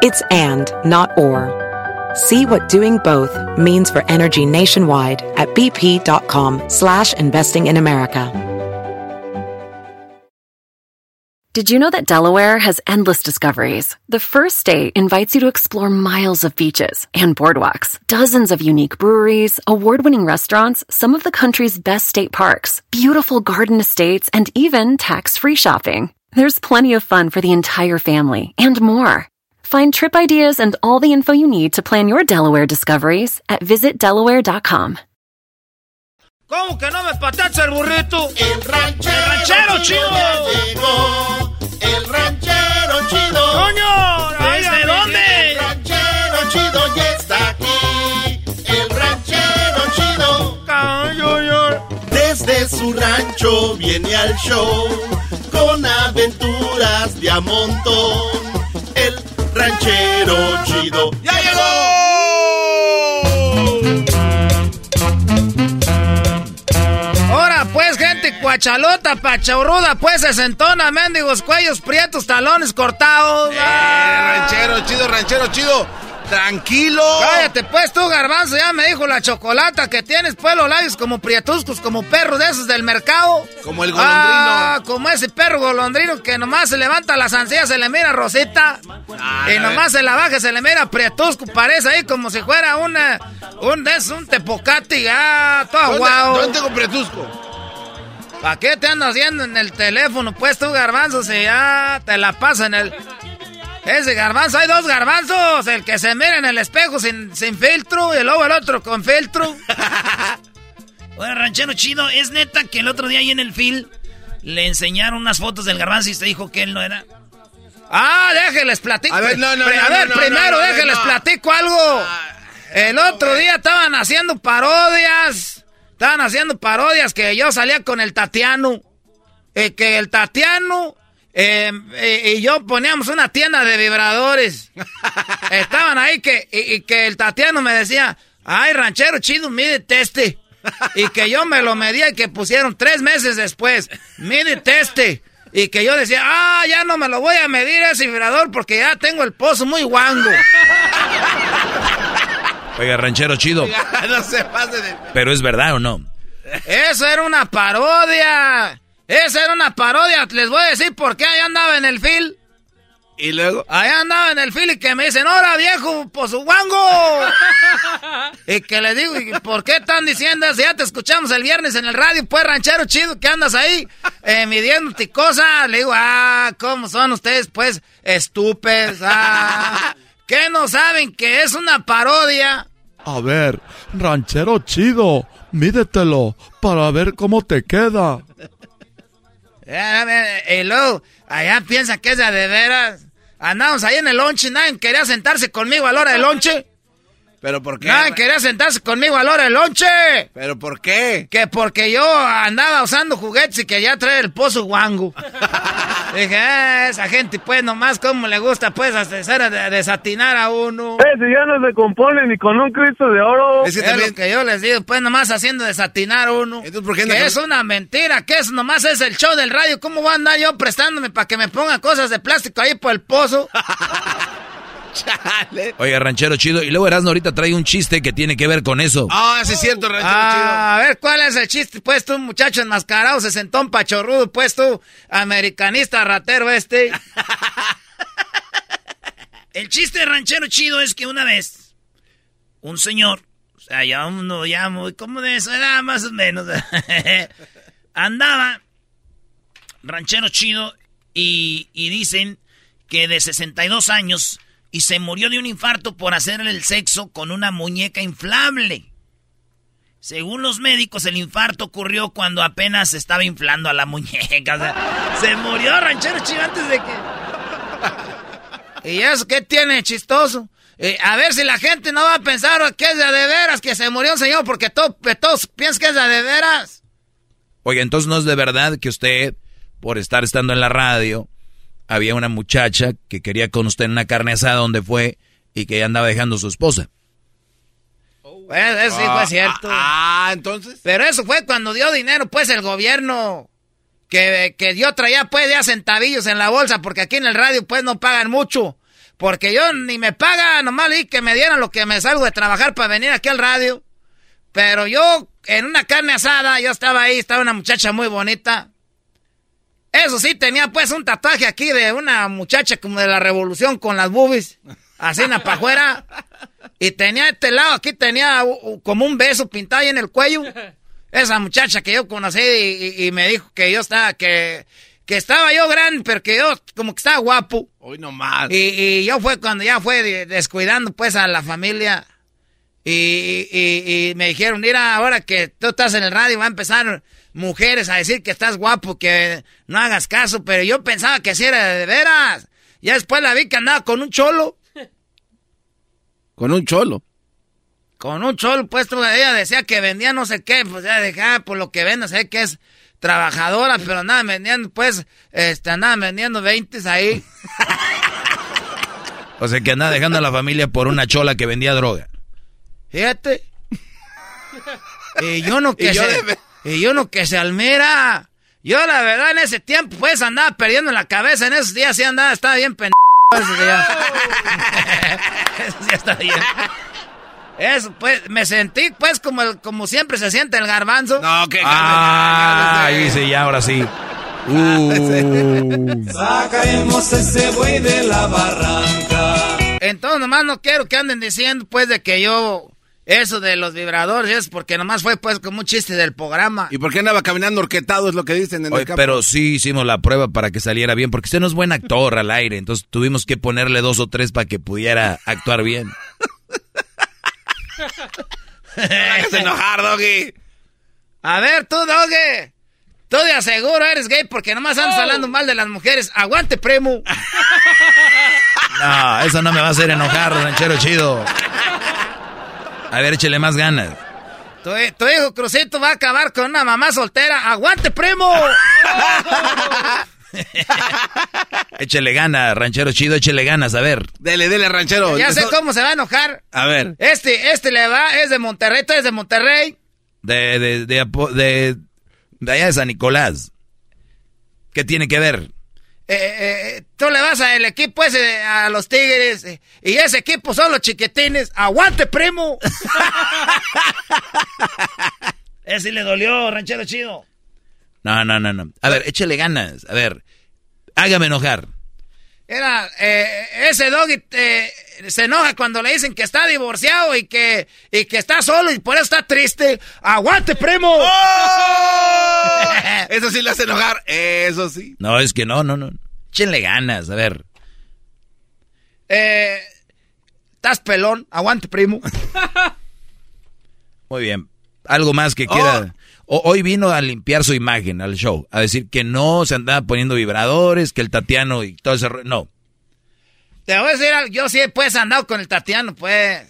It's and, not or. See what doing both means for energy nationwide at bp.com slash investing in America. Did you know that Delaware has endless discoveries? The first state invites you to explore miles of beaches and boardwalks, dozens of unique breweries, award winning restaurants, some of the country's best state parks, beautiful garden estates, and even tax free shopping. There's plenty of fun for the entire family and more. Find trip ideas and all the info you need to plan your Delaware discoveries at visitdelaware.com. ¿Cómo que no me patacha el burrito? El rancho chido! Ya llegó el ranchero chido. ¡Coño! ¿Desde dónde? El ranchero chido ya está aquí. El ranchero chido. Desde su rancho viene al show con aventuras de a montón. Ranchero chido ya Ahora pues, gente cuachalota, pachorruda, pues se sentona, mendigos, cuellos prietos, talones cortados. Eh, ranchero chido, ranchero chido. Tranquilo. Cállate pues tú, garbanzo, ya me dijo la chocolata que tienes pues los labios como prietuscos, como perros de esos del mercado. Como el golondrino. Ah, como ese perro golondrino que nomás se levanta las ansias, se le mira rosita. Ah, y nomás se la baja, se le mira prietusco, parece ahí como si fuera una, un, de esos, un tepocati, ah, todo ¿Dónde- guau. ¿Dónde tengo pretusco? ¿Para qué te andas haciendo en el teléfono? Pues tú, garbanzo, si ya te la pasa en el... Ese garbanzo, hay dos garbanzos. El que se mira en el espejo sin, sin filtro y luego el otro con filtro. Oye, ranchero chido, ¿es neta que el otro día ahí en el film le enseñaron unas fotos del garbanzo y se dijo que él no era? Ah, déjenles platico. A ver, no, no, no, a ver, no, no, primero no, no, déjenles no. platico algo. El otro día estaban haciendo parodias. Estaban haciendo parodias que yo salía con el Tatiano. Eh, que el Tatiano eh, eh, y yo poníamos una tienda de vibradores. Estaban ahí que, y, y que el Tatiano me decía, ay, ranchero chido, mídete este. Y que yo me lo medía y que pusieron tres meses después, mídete este. Y que yo decía, ah, ya no me lo voy a medir ese vibrador porque ya tengo el pozo muy guango. Oiga, ranchero chido. no se pase de... Pero es verdad o no. Eso era una parodia. Esa era una parodia. Les voy a decir por qué allá andaba en el fil. Y luego. Allá andaba en el fil y que me dicen, ¡Hora, viejo, por su guango! y que les digo, ¿y ¿por qué están diciendo eso? Ya te escuchamos el viernes en el radio, pues, ranchero chido, que andas ahí eh, midiéndote cosas. Le digo, ah, ¿cómo son ustedes, pues, estúpidos? Ah, ¿Qué no saben que es una parodia? A ver, ranchero chido, mídetelo para ver cómo te queda. Y luego, allá piensan que es de, de veras. Andamos ahí en el lonche, nadie quería sentarse conmigo a la hora del lonche. ¿Pero por qué? Nadie quería sentarse conmigo a la hora del lonche. ¿Pero por qué? Que porque yo andaba usando juguetes y que ya trae el pozo guango. Dije, "Ah, esa gente pues nomás como le gusta pues hacer de- desatinar a uno. Eh, si ya no se compone ni con un Cristo de oro. Es, lo que yo les digo, pues nomás haciendo desatinar a uno. qué que es una mentira, que eso nomás es el show del radio. ¿Cómo voy a andar yo prestándome para que me ponga cosas de plástico ahí por el pozo? Oiga, ranchero chido. Y luego Erasmo ahorita trae un chiste que tiene que ver con eso. Ah, sí es cierto, ranchero Ah, a ver, ¿cuál es el chiste? Pues tú, muchacho enmascarado, se sentó un pachorrudo, pues tú, americanista ratero este. el chiste de ranchero chido es que una vez, un señor, o sea, ya uno ya muy, como de eso edad más o menos, andaba ranchero chido y, y dicen que de 62 años y se murió de un infarto por hacerle el sexo con una muñeca inflable. Según los médicos, el infarto ocurrió cuando apenas se estaba inflando a la muñeca. O sea, se murió ranchero chido antes de que... ¿Y eso qué tiene chistoso? Eh, a ver si la gente no va a pensar que es de, de veras que se murió un señor porque to- que todos piensan que es de, de veras. Oiga, entonces no es de verdad que usted, por estar estando en la radio, había una muchacha que quería con usted en una carne asada donde fue y que ya andaba dejando a su esposa. Pues eso sí fue cierto. Ah, entonces. Pero eso fue cuando dio dinero, pues, el gobierno. Que, que yo traía, pues, ya centavillos en la bolsa, porque aquí en el radio, pues, no pagan mucho. Porque yo ni me paga, nomás y que me dieran lo que me salgo de trabajar para venir aquí al radio. Pero yo, en una carne asada, yo estaba ahí, estaba una muchacha muy bonita. Eso sí, tenía pues un tatuaje aquí de una muchacha como de la revolución con las boobies, así en la pajuera. Y tenía este lado, aquí tenía como un beso pintado ahí en el cuello. Esa muchacha que yo conocí y, y- y me dijo que yo estaba, que, que estaba yo grande, pero que yo como que estaba guapo. Hoy nomás. Y, y yo fue cuando ya fue de- descuidando pues a la familia. Y, y- y me dijeron, mira, ahora que tú estás en el radio va a empezar mujeres a decir que estás guapo, que no hagas caso, pero yo pensaba que así era de veras. Ya después la vi que andaba con un cholo. Con un cholo. Con un cholo, pues ella decía que vendía no sé qué, pues ya dejaba ah, por lo que vende, sé que es trabajadora, pero andaba vendiendo, pues, este, andaba vendiendo 20 ahí. o sea que andaba dejando a la familia por una chola que vendía droga. Fíjate. y yo no que se, y yo no que se almera. Yo la verdad en ese tiempo pues andaba perdiendo la cabeza, en esos días sí andaba, estaba bien pendejo. Esos días estaba bien. Eso, pues, me sentí, pues, como, como siempre se siente el garbanzo. No, que Ah, dice ya, ahora sí. Uh. Sacaremos ese buey de la barranca. Entonces, nomás no quiero que anden diciendo, pues, de que yo... Eso de los vibradores es porque nomás fue, pues, como un chiste del programa. ¿Y por qué andaba caminando orquetado? Es lo que dicen en el campo. Pero sí hicimos la prueba para que saliera bien, porque usted no es buen actor al aire, entonces tuvimos que ponerle dos o tres para que pudiera actuar bien. no enojar, Doggy. A ver, tú, Doggy. Tú de aseguro eres gay porque nomás andas hablando mal de las mujeres. Aguante, primo. No, eso no me va a hacer enojar, ranchero chido. A ver, échele más ganas. Tu, tu, hijo Crucito va a acabar con una mamá soltera. ¡Aguante, primo! échele ganas, ranchero chido, échele ganas, a ver. Dele, dele, ranchero. Ya sé cómo se va a enojar. A ver. Este, este le va, es de Monterrey, tú eres de Monterrey. De, de, de, de, de allá de San Nicolás. ¿Qué tiene que ver? Eh, eh, tú le vas al equipo ese, a los Tigres, eh, y ese equipo son los chiquitines. ¡Aguante, primo! ese le dolió, ranchero chido. No, no, no, no. A ver, échele ganas. A ver, hágame enojar. Era, ese doggy se enoja cuando le dicen que está divorciado y que, y que está solo y por eso está triste. ¡Aguante, primo! ¡Oh! eso sí le hace enojar, eso sí. No, es que no, no, no. Échenle ganas, a ver. Eh, estás pelón, aguante, primo. Muy bien. Algo más que quiera. Hoy vino a limpiar su imagen al show, a decir que no se andaba poniendo vibradores, que el Tatiano y todo ese... No. Te voy a decir, yo sí pues andado con el Tatiano, pues.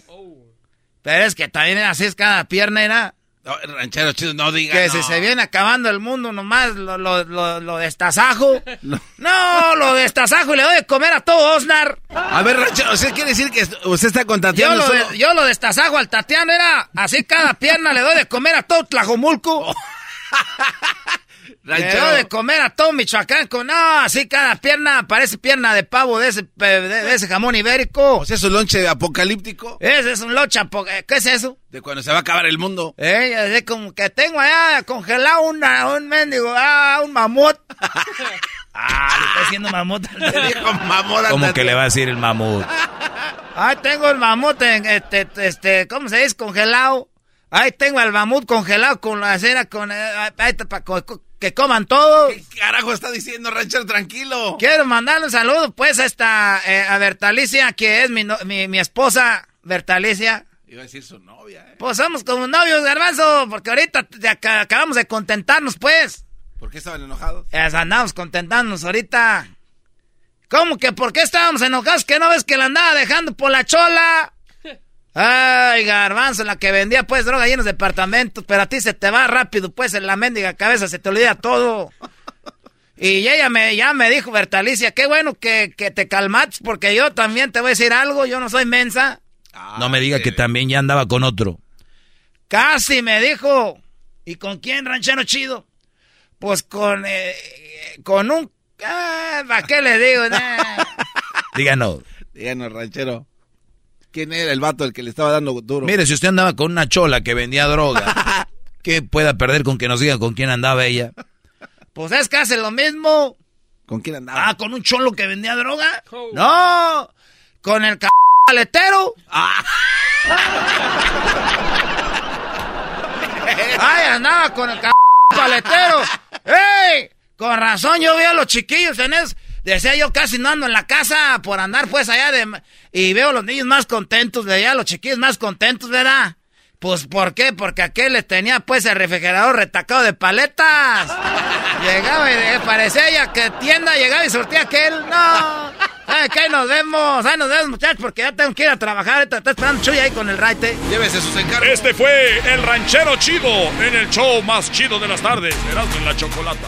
Pero es que también así es cada pierna, era. No, ranchero chido, no diga. Que no. si se viene acabando el mundo nomás, lo, lo, lo, lo destazajo. No. no, lo destazajo y le doy de comer a todo Osnar. A ver, ranchero, ¿usted quiere decir que usted está con Tatiano yo lo, de, yo lo destazajo al Tatiano, era así cada pierna le doy de comer a todo Tlajomulco. Doy de comer a todo Michoacán con, no, así cada pierna parece pierna de pavo de ese, de, de ese jamón ibérico. O sea, es un lonche apocalíptico. Ese es un lonche apocalíptico. ¿Qué es eso? De cuando se va a acabar el mundo. Eh, es como que tengo allá congelado una, un mendigo, ah, un mamut. ah, le está diciendo mamut. Le dijo mamut. ¿Cómo que le va a decir el mamut? Ahí tengo el mamut, en, este, este, ¿cómo se dice? Congelado. Ahí tengo el mamut congelado con la cera, con, ahí está, que coman todos. ¿Qué carajo está diciendo, ranchero? Tranquilo. Quiero mandarle un saludo, pues, a esta, eh, a Bertalicia, que es mi, no, mi, mi, esposa, Bertalicia. Iba a decir su novia, eh. Pues somos como novios, garbanzo, porque ahorita acabamos de contentarnos, pues. ¿Por qué estaban enojados? Eh, andamos contentándonos ahorita. ¿Cómo que por qué estábamos enojados? ¿Que no ves que la andaba dejando por la chola? Ay, garbanzo, la que vendía pues droga ahí en los departamentos, pero a ti se te va rápido pues en la mendiga cabeza, se te olvida todo. Y ella me, ya me dijo, Bertalicia, qué bueno que, que te calmates, porque yo también te voy a decir algo, yo no soy mensa. Ah, no me diga que también ya andaba con otro. Casi me dijo. ¿Y con quién, ranchero chido? Pues con, eh, con un... Ah, ¿Para qué le digo? Díganos. Díganos, ranchero. ¿Quién era el vato el que le estaba dando duro? Mire, si usted andaba con una chola que vendía droga, ¿qué pueda perder con que nos diga con quién andaba ella? Pues es que hace lo mismo. ¿Con quién andaba? Ah, con un cholo que vendía droga. Oh. No, con el c paletero. Ah. Ay, andaba con el c paletero. ¡Ey! Con razón, yo vi a los chiquillos en eso. Decía yo casi no ando en la casa por andar pues allá de... Y veo a los niños más contentos de allá, los chiquillos más contentos, ¿verdad? Pues, ¿por qué? Porque aquel le tenía, pues, el refrigerador retacado de paletas. llegaba y parecía ya que tienda, llegaba y sortía aquel. No. Ay, que ahí nos vemos, ahí nos vemos, muchachos, porque ya tengo que ir a trabajar. Está esperando Chuy ahí con el raite. Llévese sus encargos. Este fue el ranchero chido en el show más chido de las tardes. Erasmo en la chocolata.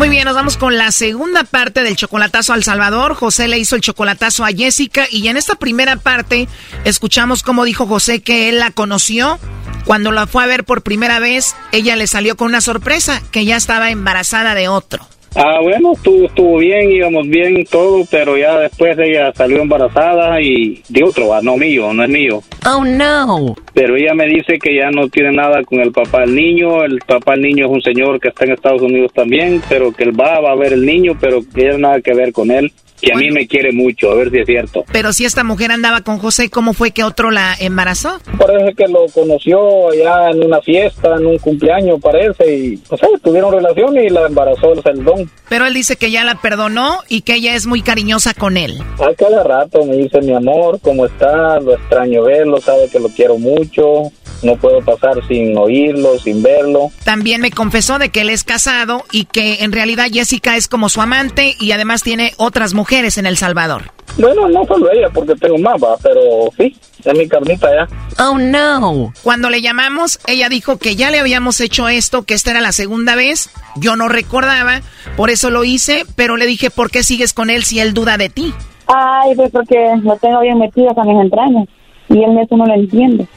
Muy bien, nos vamos con la segunda parte del chocolatazo al Salvador. José le hizo el chocolatazo a Jessica y en esta primera parte escuchamos cómo dijo José que él la conoció. Cuando la fue a ver por primera vez, ella le salió con una sorpresa, que ya estaba embarazada de otro. Ah, bueno, estuvo, estuvo bien, íbamos bien todo, pero ya después ella salió embarazada y de otro, ah, no mío, no es mío. Oh, no. Pero ella me dice que ya no tiene nada con el papá del niño, el papá del niño es un señor que está en Estados Unidos también, pero que él va, va a ver el niño, pero que ella nada que ver con él, que a mí me quiere mucho, a ver si es cierto. Pero si esta mujer andaba con José, ¿cómo fue que otro la embarazó? Parece que lo conoció allá en una fiesta, en un cumpleaños, parece, y no sé, tuvieron relación y la embarazó el celdón. Pero él dice que ya la perdonó y que ella es muy cariñosa con él. A cada rato me dice mi amor, ¿cómo está? Lo extraño verlo, sabe que lo quiero mucho, no puedo pasar sin oírlo, sin verlo. También me confesó de que él es casado y que en realidad Jessica es como su amante y además tiene otras mujeres en El Salvador. Bueno, no solo ella, porque tengo más, va, pero sí, es mi carnita ya. Oh no. Cuando le llamamos, ella dijo que ya le habíamos hecho esto, que esta era la segunda vez. Yo no recordaba, por eso lo hice, pero le dije, ¿por qué sigues con él si él duda de ti? Ay, pues porque lo tengo bien metido con mis entrañas. Y él eso no lo entiende.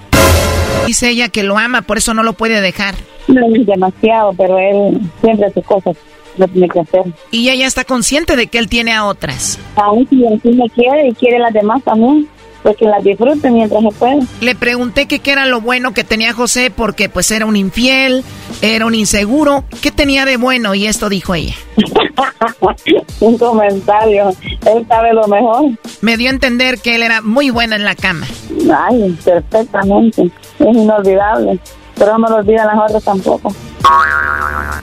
Dice ella que lo ama, por eso no lo puede dejar. No es demasiado, pero él siempre hace cosas. Lo tiene que hacer. Y ella está consciente de que él tiene a otras. Aún él sí me quiere y quiere las demás también. Pues que las disfrute mientras se puede. Le pregunté que qué era lo bueno que tenía José porque pues era un infiel, era un inseguro. ¿Qué tenía de bueno? Y esto dijo ella. Un comentario. Él sabe lo mejor. Me dio a entender que él era muy bueno en la cama. Ay, perfectamente. Es inolvidable. Pero no lo olvidan las otras tampoco.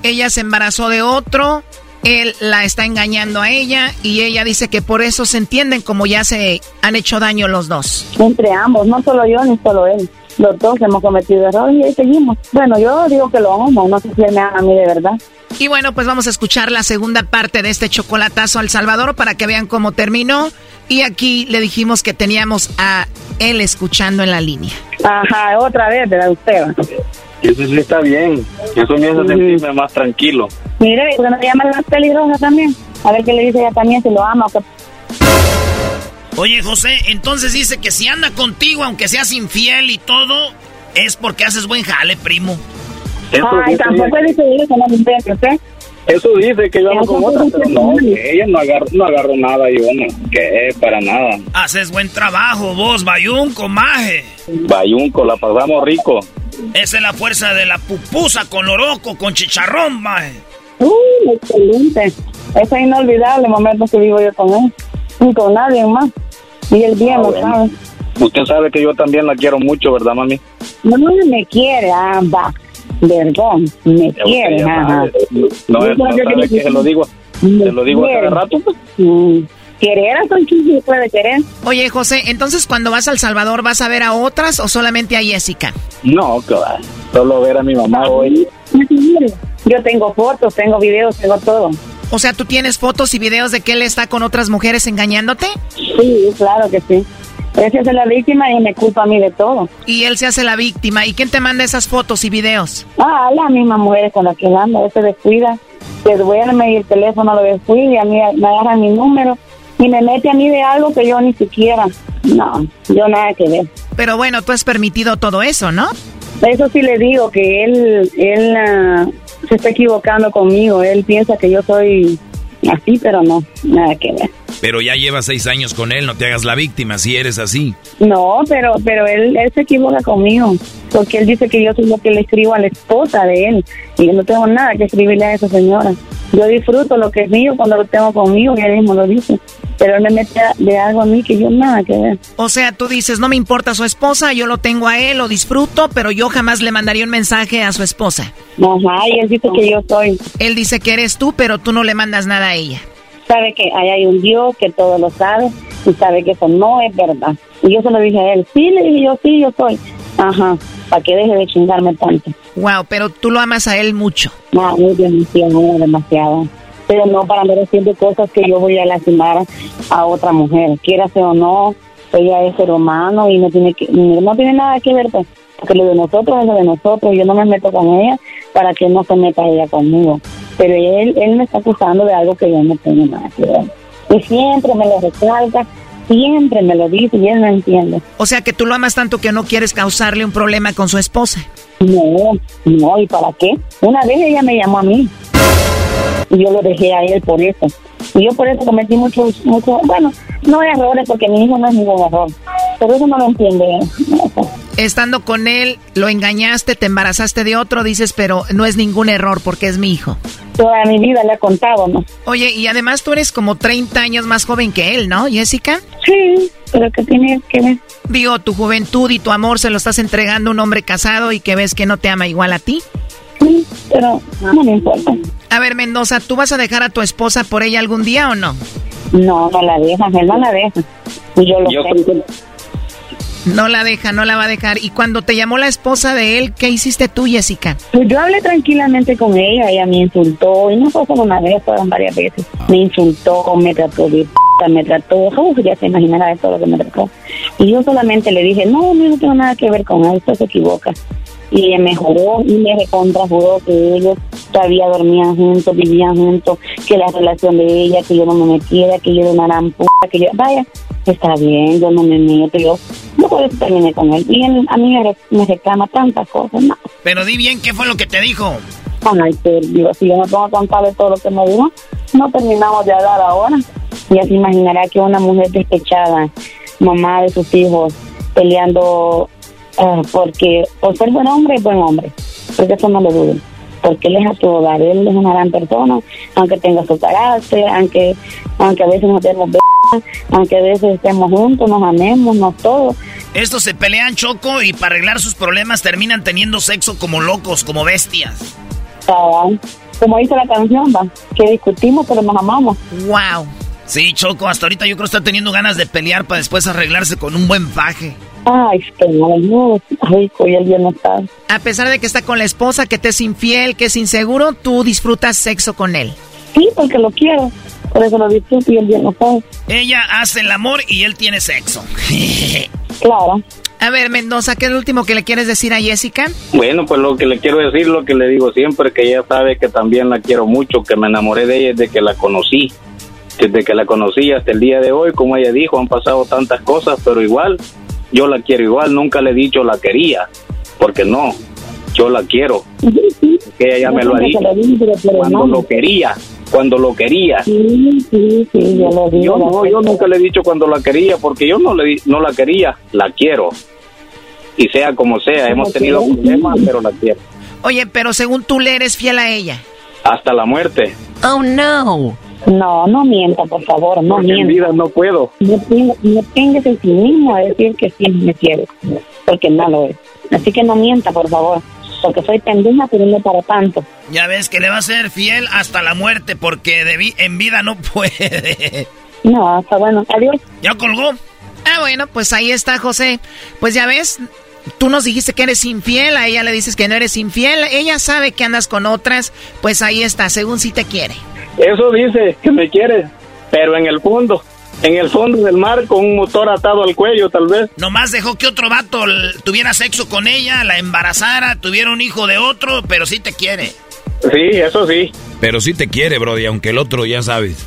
Ella se embarazó de otro, él la está engañando a ella y ella dice que por eso se entienden como ya se han hecho daño los dos. Entre ambos, no solo yo ni solo él. Los dos hemos cometido errores y ahí seguimos. Bueno, yo digo que lo amo, no sé si él me ama a mí de verdad. Y bueno, pues vamos a escuchar la segunda parte de este chocolatazo al Salvador para que vean cómo terminó. Y aquí le dijimos que teníamos a él escuchando en la línea. Ajá, otra vez, ¿verdad? Usted. Eso sí está bien, eso me hace sentirme más tranquilo. Mire, ¿por qué no le llama la peligrosa también? A ver qué le dice ella también, si lo ama o qué. Oye, José, entonces dice que si anda contigo, aunque seas infiel y todo, es porque haces buen jale, primo. Eso Ay, dice tampoco ella. dice que no me entiende, ¿usted? Eso dice que yo ando con otra, pero no, que ella no agarró, no agarró nada, yo no, que para nada. Haces buen trabajo vos, Bayunco, maje. Bayunco, la pasamos rico. Esa es la fuerza de la pupusa con oroco, con chicharrón, maje. Uh, excelente. Es inolvidable momento que vivo yo con él. Ni con nadie más. Y el día Ah, lo bueno. sabe. Usted sabe que yo también la quiero mucho, ¿verdad, mami? No me quiere, ah, va. Perdón, me Ya quiere, ajá. No, Yo no creo que sabe que se lo digo, se lo digo a cada rato. Mm, Querer a se puede querer. Oye, José, entonces cuando vas a El Salvador, ¿vas a ver a otras o solamente a Jessica? No, va. Solo ver a mi mamá hoy. Yo tengo fotos, tengo videos, tengo todo. O sea, ¿tú tienes fotos y videos de que él está con otras mujeres engañándote? Sí, claro que sí. Él se hace la víctima y me culpa a mí de todo. Y él se hace la víctima. ¿Y quién te manda esas fotos y videos? Ah, la misma mujer con la que él anda, él se descuida, se duerme y el teléfono lo descuida y a mí me agarra mi número y me mete a mí de algo que yo ni siquiera, no, yo nada que ver. Pero bueno, tú has permitido todo eso, ¿no? Eso sí le digo, que él, él ah, se está equivocando conmigo, él piensa que yo soy así, pero no, nada que ver. Pero ya llevas seis años con él, no te hagas la víctima si eres así. No, pero pero él, él se equivoca conmigo, porque él dice que yo soy lo que le escribo a la esposa de él, y yo no tengo nada que escribirle a esa señora. Yo disfruto lo que es mío cuando lo tengo conmigo, y él mismo lo dice, pero él me mete de algo a mí que yo nada que ver. O sea, tú dices, no me importa su esposa, yo lo tengo a él, lo disfruto, pero yo jamás le mandaría un mensaje a su esposa. Ajá, y él dice que yo soy. Él dice que eres tú, pero tú no le mandas nada a ella. Sabe que ahí hay un Dios que todo lo sabe, y sabe que eso no es verdad. Y yo se lo dije a él, sí, le dije yo, sí, yo soy. Ajá, para que deje de chingarme tanto. Wow, pero tú lo amas a él mucho. No, muy demasiado, demasiado. Pero no para andar haciendo cosas que yo voy a lastimar a otra mujer. Quiera ser o no, ella es ser humano y no tiene que, no tiene nada que ver, pues, porque lo de nosotros es lo de nosotros. Yo no me meto con ella para que no se meta ella conmigo. Pero él, él me está acusando de algo que yo no tengo nada que ver. Y siempre me lo recalca, siempre me lo dice y él no entiende. O sea, que tú lo amas tanto que no quieres causarle un problema con su esposa. No, no, ¿y para qué? Una vez ella me llamó a mí y yo lo dejé a él por eso. Y yo por eso cometí muchos, muchos, bueno, no errores porque mi hijo no es ningún error, pero eso no lo entiende. él. Estando con él, lo engañaste, te embarazaste de otro, dices, pero no es ningún error porque es mi hijo. Toda mi vida le he contado, ¿no? Oye, y además tú eres como 30 años más joven que él, ¿no, Jessica? Sí, pero ¿qué tiene que ver? Digo, tu juventud y tu amor se lo estás entregando a un hombre casado y que ves que no te ama igual a ti. Sí, pero no me importa. A ver, Mendoza, ¿tú vas a dejar a tu esposa por ella algún día o no? No, no la deja, él no la deja. Y yo lo Yo No la deja, no la va a dejar. Y cuando te llamó la esposa de él, ¿qué hiciste tú, Jessica? Pues yo hablé tranquilamente con ella, ella me insultó, y no fue solo una vez, fueron varias veces. Me insultó, me trató de p***, me trató, uf, ya se imaginará de todo lo que me trató. Y yo solamente le dije, no, no, no tengo nada que ver con él, usted se equivoca. Y me juró y me recontrajuró que ellos todavía dormían juntos, vivían juntos, que la relación de ella, que yo no me metiera, que yo era una gran p***, que yo, vaya, está bien, yo no me meto, yo, no por eso terminé con él. Y él a mí me, re- me reclama tantas cosas, no. Pero di bien qué fue lo que te dijo. Ay, pero digo, si yo no tengo contar de todo lo que me dijo, no terminamos de hablar ahora. Ya se imaginará que una mujer despechada, mamá de sus hijos, peleando eh, porque por ser buen hombre es buen hombre, porque eso no lo dudo. Porque él es a tu hogar, él es una gran persona, aunque tenga su carácter, aunque aunque a veces nos demos b aunque a veces estemos juntos, nos amemos, nos todo. Estos se pelean choco y para arreglar sus problemas terminan teniendo sexo como locos, como bestias. Ah, Como dice la canción, va, que discutimos pero nos amamos. Wow. Sí, Choco, hasta ahorita yo creo que está teniendo ganas de pelear para después arreglarse con un buen faje. Ay, que no, no, rico y el bien no está. A pesar de que está con la esposa, que te es infiel, que es inseguro, tú disfrutas sexo con él. Sí, porque lo quiero. Por eso lo disfruto y el bien no está. Ella hace el amor y él tiene sexo. Claro. A ver, Mendoza, ¿qué es lo último que le quieres decir a Jessica? Bueno, pues lo que le quiero decir, lo que le digo siempre, que ella sabe que también la quiero mucho, que me enamoré de ella desde que la conocí. Desde que la conocí hasta el día de hoy, como ella dijo, han pasado tantas cosas, pero igual, yo la quiero igual, nunca le he dicho la quería, porque no, yo la quiero. Que ella ya me lo ha dicho. Cuando lo quería, cuando lo quería. Sí, sí, sí, yo lo digo. Yo no, yo nunca le he dicho cuando la quería, porque yo no le di- no la quería, la quiero. Y sea como sea, hemos tenido problemas, pero la quiero. Oye, pero según tú le eres fiel a ella. Hasta la muerte. Oh, no. No, no mienta, por favor, no Porque en mienta. vida no puedo. No, tengo- no tengas el cinismo de decir que sí me quieres, porque no lo es. Así que no mienta, por favor, porque soy pendeja, pero no para tanto. Ya ves que le va a ser fiel hasta la muerte porque de vi- en vida no puede. No, está bueno. Adiós. ¿Ya colgó? Ah, bueno, pues ahí está, José. Pues ya ves, tú nos dijiste que eres infiel, a ella le dices que no eres infiel, ella sabe que andas con otras, pues ahí está, según si te quiere. Eso dice que me quiere, pero en el fondo, en el fondo del mar con un motor atado al cuello, tal vez. Nomás dejó que otro vato tuviera sexo con ella, la embarazara, tuviera un hijo de otro, pero sí te quiere. Sí, eso sí. Pero sí te quiere, Brody, aunque el otro ya sabes.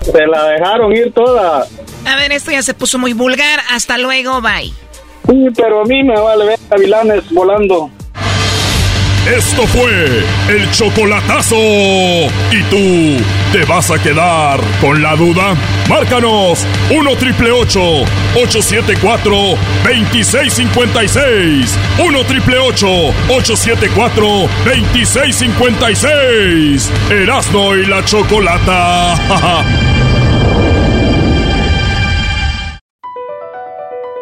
Se la dejaron ir toda. A ver, esto ya se puso muy vulgar, hasta luego, bye. Sí, pero a mí me vale ver gavilanes volando. Esto fue el chocolatazo. ¿Y tú te vas a quedar con la duda? Márcanos 1 triple 874 2656. 1 triple 874 2656. Erasno y la chocolata.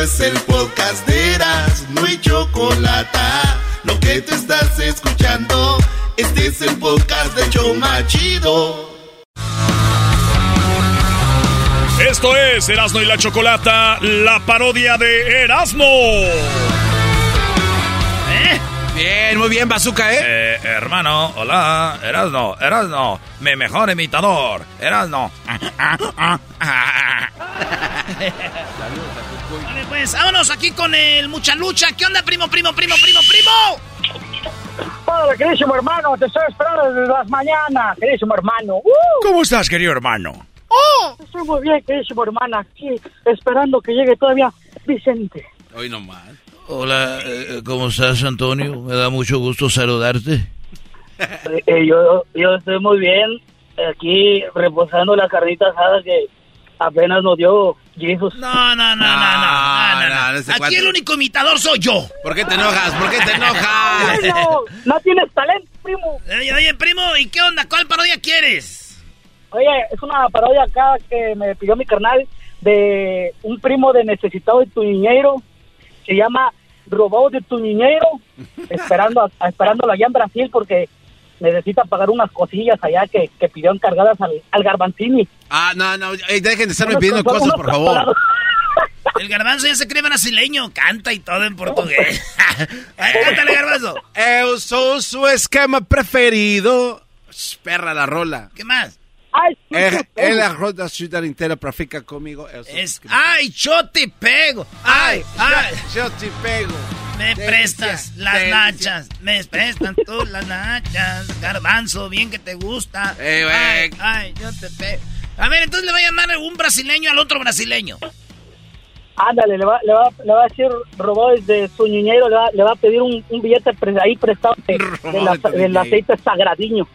Es el podcast de Eras, no hay chocolate. Lo que te estás escuchando, este es el podcast de Choma Chido. Esto es Erasno y la chocolata, la parodia de Erasno. ¿Eh? Bien, muy bien, Bazooka, ¿eh? Eh, hermano, hola, Erasno, Erasno, mi mejor imitador, Erasno. Vale, pues, vámonos aquí con el mucha lucha. ¿Qué onda, primo, primo, primo, primo, primo? Hola, queridísimo hermano, te estoy esperando desde las mañanas, queridísimo hermano. ¡Uh! ¿Cómo estás, querido hermano? ¡Oh! Estoy muy bien, queridísimo hermano, aquí esperando que llegue todavía Vicente. Hoy nomás. Hola, eh, ¿cómo estás, Antonio? Me da mucho gusto saludarte. Eh, eh, yo, yo estoy muy bien, aquí reposando la carnita asada que apenas nos dio No, no, no, no, no, no, no, no. Aquí el único imitador soy yo. ¿Por qué te enojas? ¿Por qué te enojas? No, no tienes talento, primo. Oye, oye, primo, ¿y qué onda? ¿Cuál parodia quieres? Oye, es una parodia acá que me pidió mi carnal de un primo de necesitado de tu niñero. Se llama Robado de tu niñero. esperando, a- esperándolo allá en Brasil porque necesita pagar unas cosillas allá que, que pidió encargadas al, al Garbanzini. Ah, no, no, ey, dejen de estarme Unos pidiendo cosas- unos por favor. El garbanzo ya se cree brasileño, canta y todo en portugués. Cántale, garbanzo. Eu sou su esquema preferido. Sh, Perra la rola. ¿Qué más? Ay, Es, es la roda ciudad entera para ficar conmigo. Eu sou Es, ay, yo te pego. Ay, ay. Yo te pego. Me prestas las delicia. nachas, me prestan tú las nachas, garbanzo, bien que te gusta. Eh, ay, ay, yo te pego. A ver, entonces le va a llamar un brasileño al otro brasileño. Ándale, le va, le va, le va a decir robado desde su niñero, le va, le va a pedir un, un billete pre- ahí prestado de- de la- de tu del aceite sagradiño.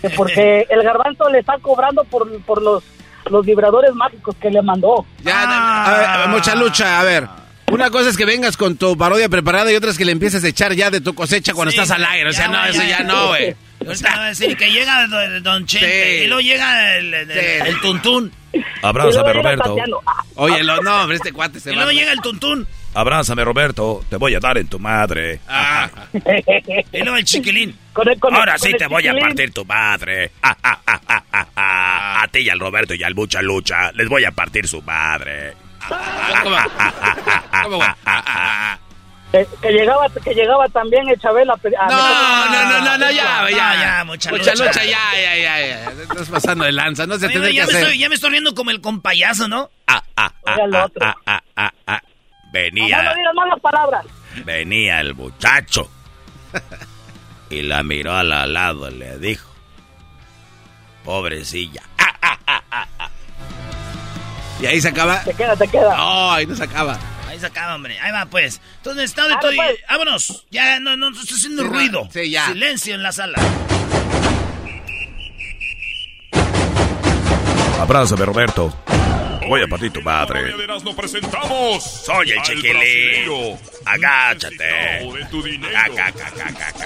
Que Porque el garbanzo le está cobrando por, por los, los vibradores mágicos que le mandó. Ya, a ver, a ver, mucha lucha, a ver. Una cosa es que vengas con tu parodia preparada y otra es que le empieces a echar ya de tu cosecha cuando Sí, estás al aire. O sea, ya, no, eso ya no, güey. Ahorita va a decir que llega don, don Chente Sí. y luego llega el, el, el- el tuntún. Abrázame, Roberto. Oye, lo- no, hombre, este cuate se Y va. luego llega el tuntún. Abrázame, Roberto. Te voy a dar en tu madre. Ah. Y luego el chiquilín. Con el- con Ahora con sí el te voy a partir tu madre. Ah, ah, ah, ah, ah, ah. A ti y al Roberto y al Mucha Lucha les voy a partir su madre. ¿Cómo? ¿Cómo, güey? Que, que llegaba que llegaba también el Chabela. a- No, no, no, no, no, ya, ya, ya, mucha Mucha lucha. lucha, ya, ya, ya, ya. Estás pasando de lanza, no se tendría que ya, me hacer. estoy, ya me estoy riendo como el compayazo, ¿no? Ah, ah, ah, ah, ah, ah, ah, ah. No Venía, me digas malas palabras. venía el muchacho y la miró al lado y le dijo, pobrecilla. Y ahí se acaba. Te queda, te queda. No, ahí no se acaba. Ahí se acaba, hombre. Ahí va, pues. Entonces, estado de todo. y-. Vámonos. Ya no, no, no estoy haciendo Sí, no, ruido. sí, ya. Silencio en la sala. Abrázame, Roberto. Voy a partir tu madre. Erasmo presentamos. Soy el chiquilín. Agáchate. Acá, acá, acá, acá, acá.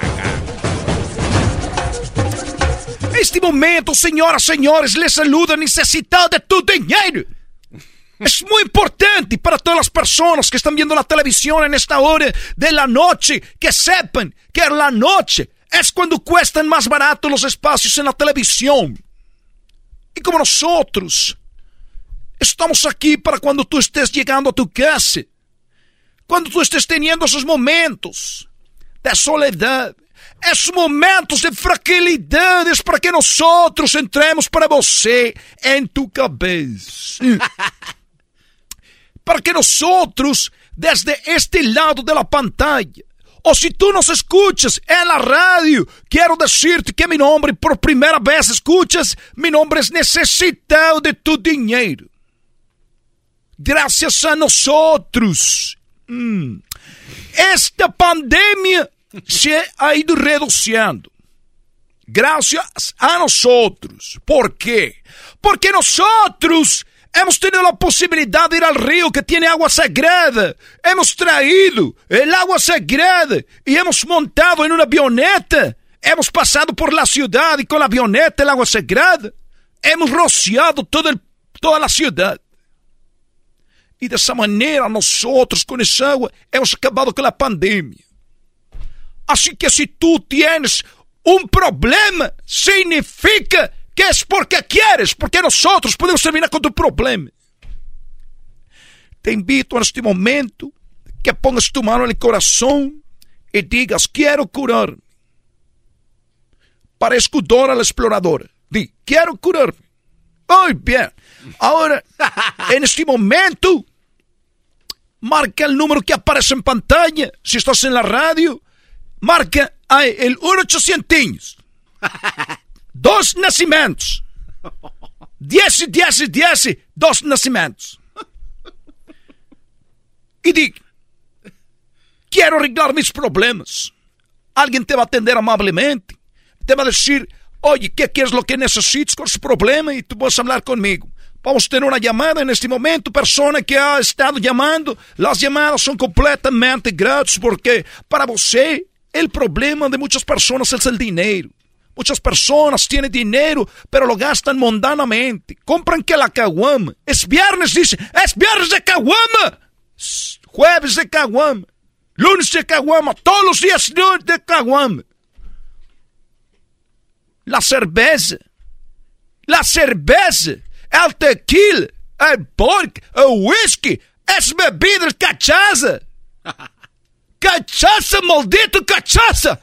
Este momento, senhoras e senhores, les saluda necessitado de tu dinheiro. Es muy importante para todas las personas que están viendo la televisión en esta hora de la noche que sepan que la noche es cuando cuestan más barato los espacios en la televisión. Y como nosotros estamos aquí para cuando tú estés llegando a tu casa, cuando tú estés teniendo esos momentos de soledad, esos momentos de fragilidades para que nosotros entremos para você en tu cabeza. para que nosotros, desde este lado de la pantalla, o si tú nos escuchas en la radio, quiero decirte que mi nombre por primera vez escuchas, mi nombre es necesitado de tu dinero. Gracias a nosotros. mm, esta pandemia se ha ido reduciendo. Gracias a nosotros. ¿Por qué? Porque nosotros hemos tenido la posibilidad de ir al río que tiene agua sagrada. Hemos traído el agua sagrada y hemos montado en una avioneta. Hemos pasado por la ciudad y con la avioneta el agua sagrada. Hemos rociado todo el- toda la ciudad. Y de esa manera nosotros con esa agua hemos acabado con la pandemia. Así que si tú tienes un problema, significa que es porque quieres, porque nosotros podemos terminar con tu problema. Te invito en este momento que pongas tu mano en el corazón y digas, quiero curarme. Parezco Dora la exploradora. Di, quiero curarme. Muy bien. Ahora, en este momento, marca el número que aparece en pantalla. Si estás en la radio, marca el 1800. Dos nascimentos. 10 y 10 y 10 y dos nascimentos. Y di, quiero arreglar mis problemas. Alguien te va a atender amablemente. Te va a decir, oye, ¿qué, qué es lo que necesitas con ese problema? Y tú vas a hablar conmigo. Vamos a tener una llamada en este momento, persona que ha estado llamando. Las llamadas son completamente gratis porque para você el problema de muchas personas es el dinero. Muchas personas tienen dinero, pero lo gastan mundanamente. Compran que la caguama. Es viernes, dice. Es viernes de caguama. Jueves de caguama. Lunes de caguama. Todos los días de caguama. La cerveza. La cerveza. El tequila. El vodka. El whisky. Es bebida, es cachaza. Cachaça, maldito cachaça!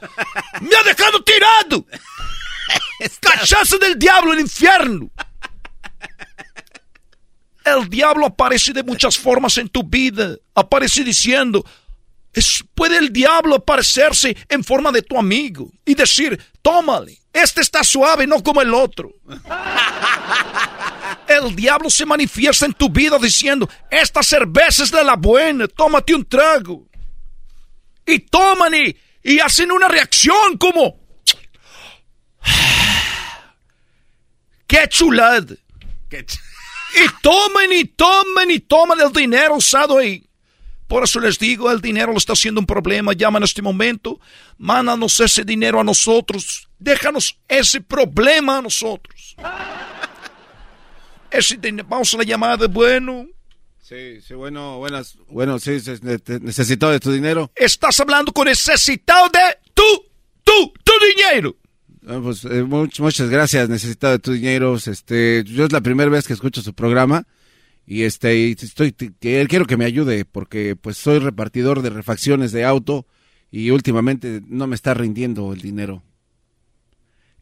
Me ha dejado tirado! Cachaça del diablo, el infierno! El diablo aparece de muchas formas en tu vida. Aparece diciendo, es- puede el diablo aparecerse en forma de tu amigo y decir, tómale, este está suave, no como el otro. El diablo se manifiesta en tu vida diciendo, esta cerveza es de la buena, tómate un trago y toman y, y hacen una reacción como... ¡Qué chulada! y toman y toman y toman el dinero usado ahí. Por eso les digo, el dinero lo está haciendo un problema. Llama en este momento, mándanos ese dinero a nosotros. Déjanos ese problema a nosotros. Ese Vamos a la llamada, bueno. Sí, sí, bueno, buenas, bueno, sí, se- ne- te- necesito de tu dinero. Estás hablando con necesitado de tu, tu, tu dinero. Ah, pues, eh, much- muchas gracias, necesito de tu dinero. Este, yo es la primera vez que escucho su programa y este y estoy que quiero que me ayude porque pues soy repartidor de refacciones de auto y últimamente no me está rindiendo el dinero.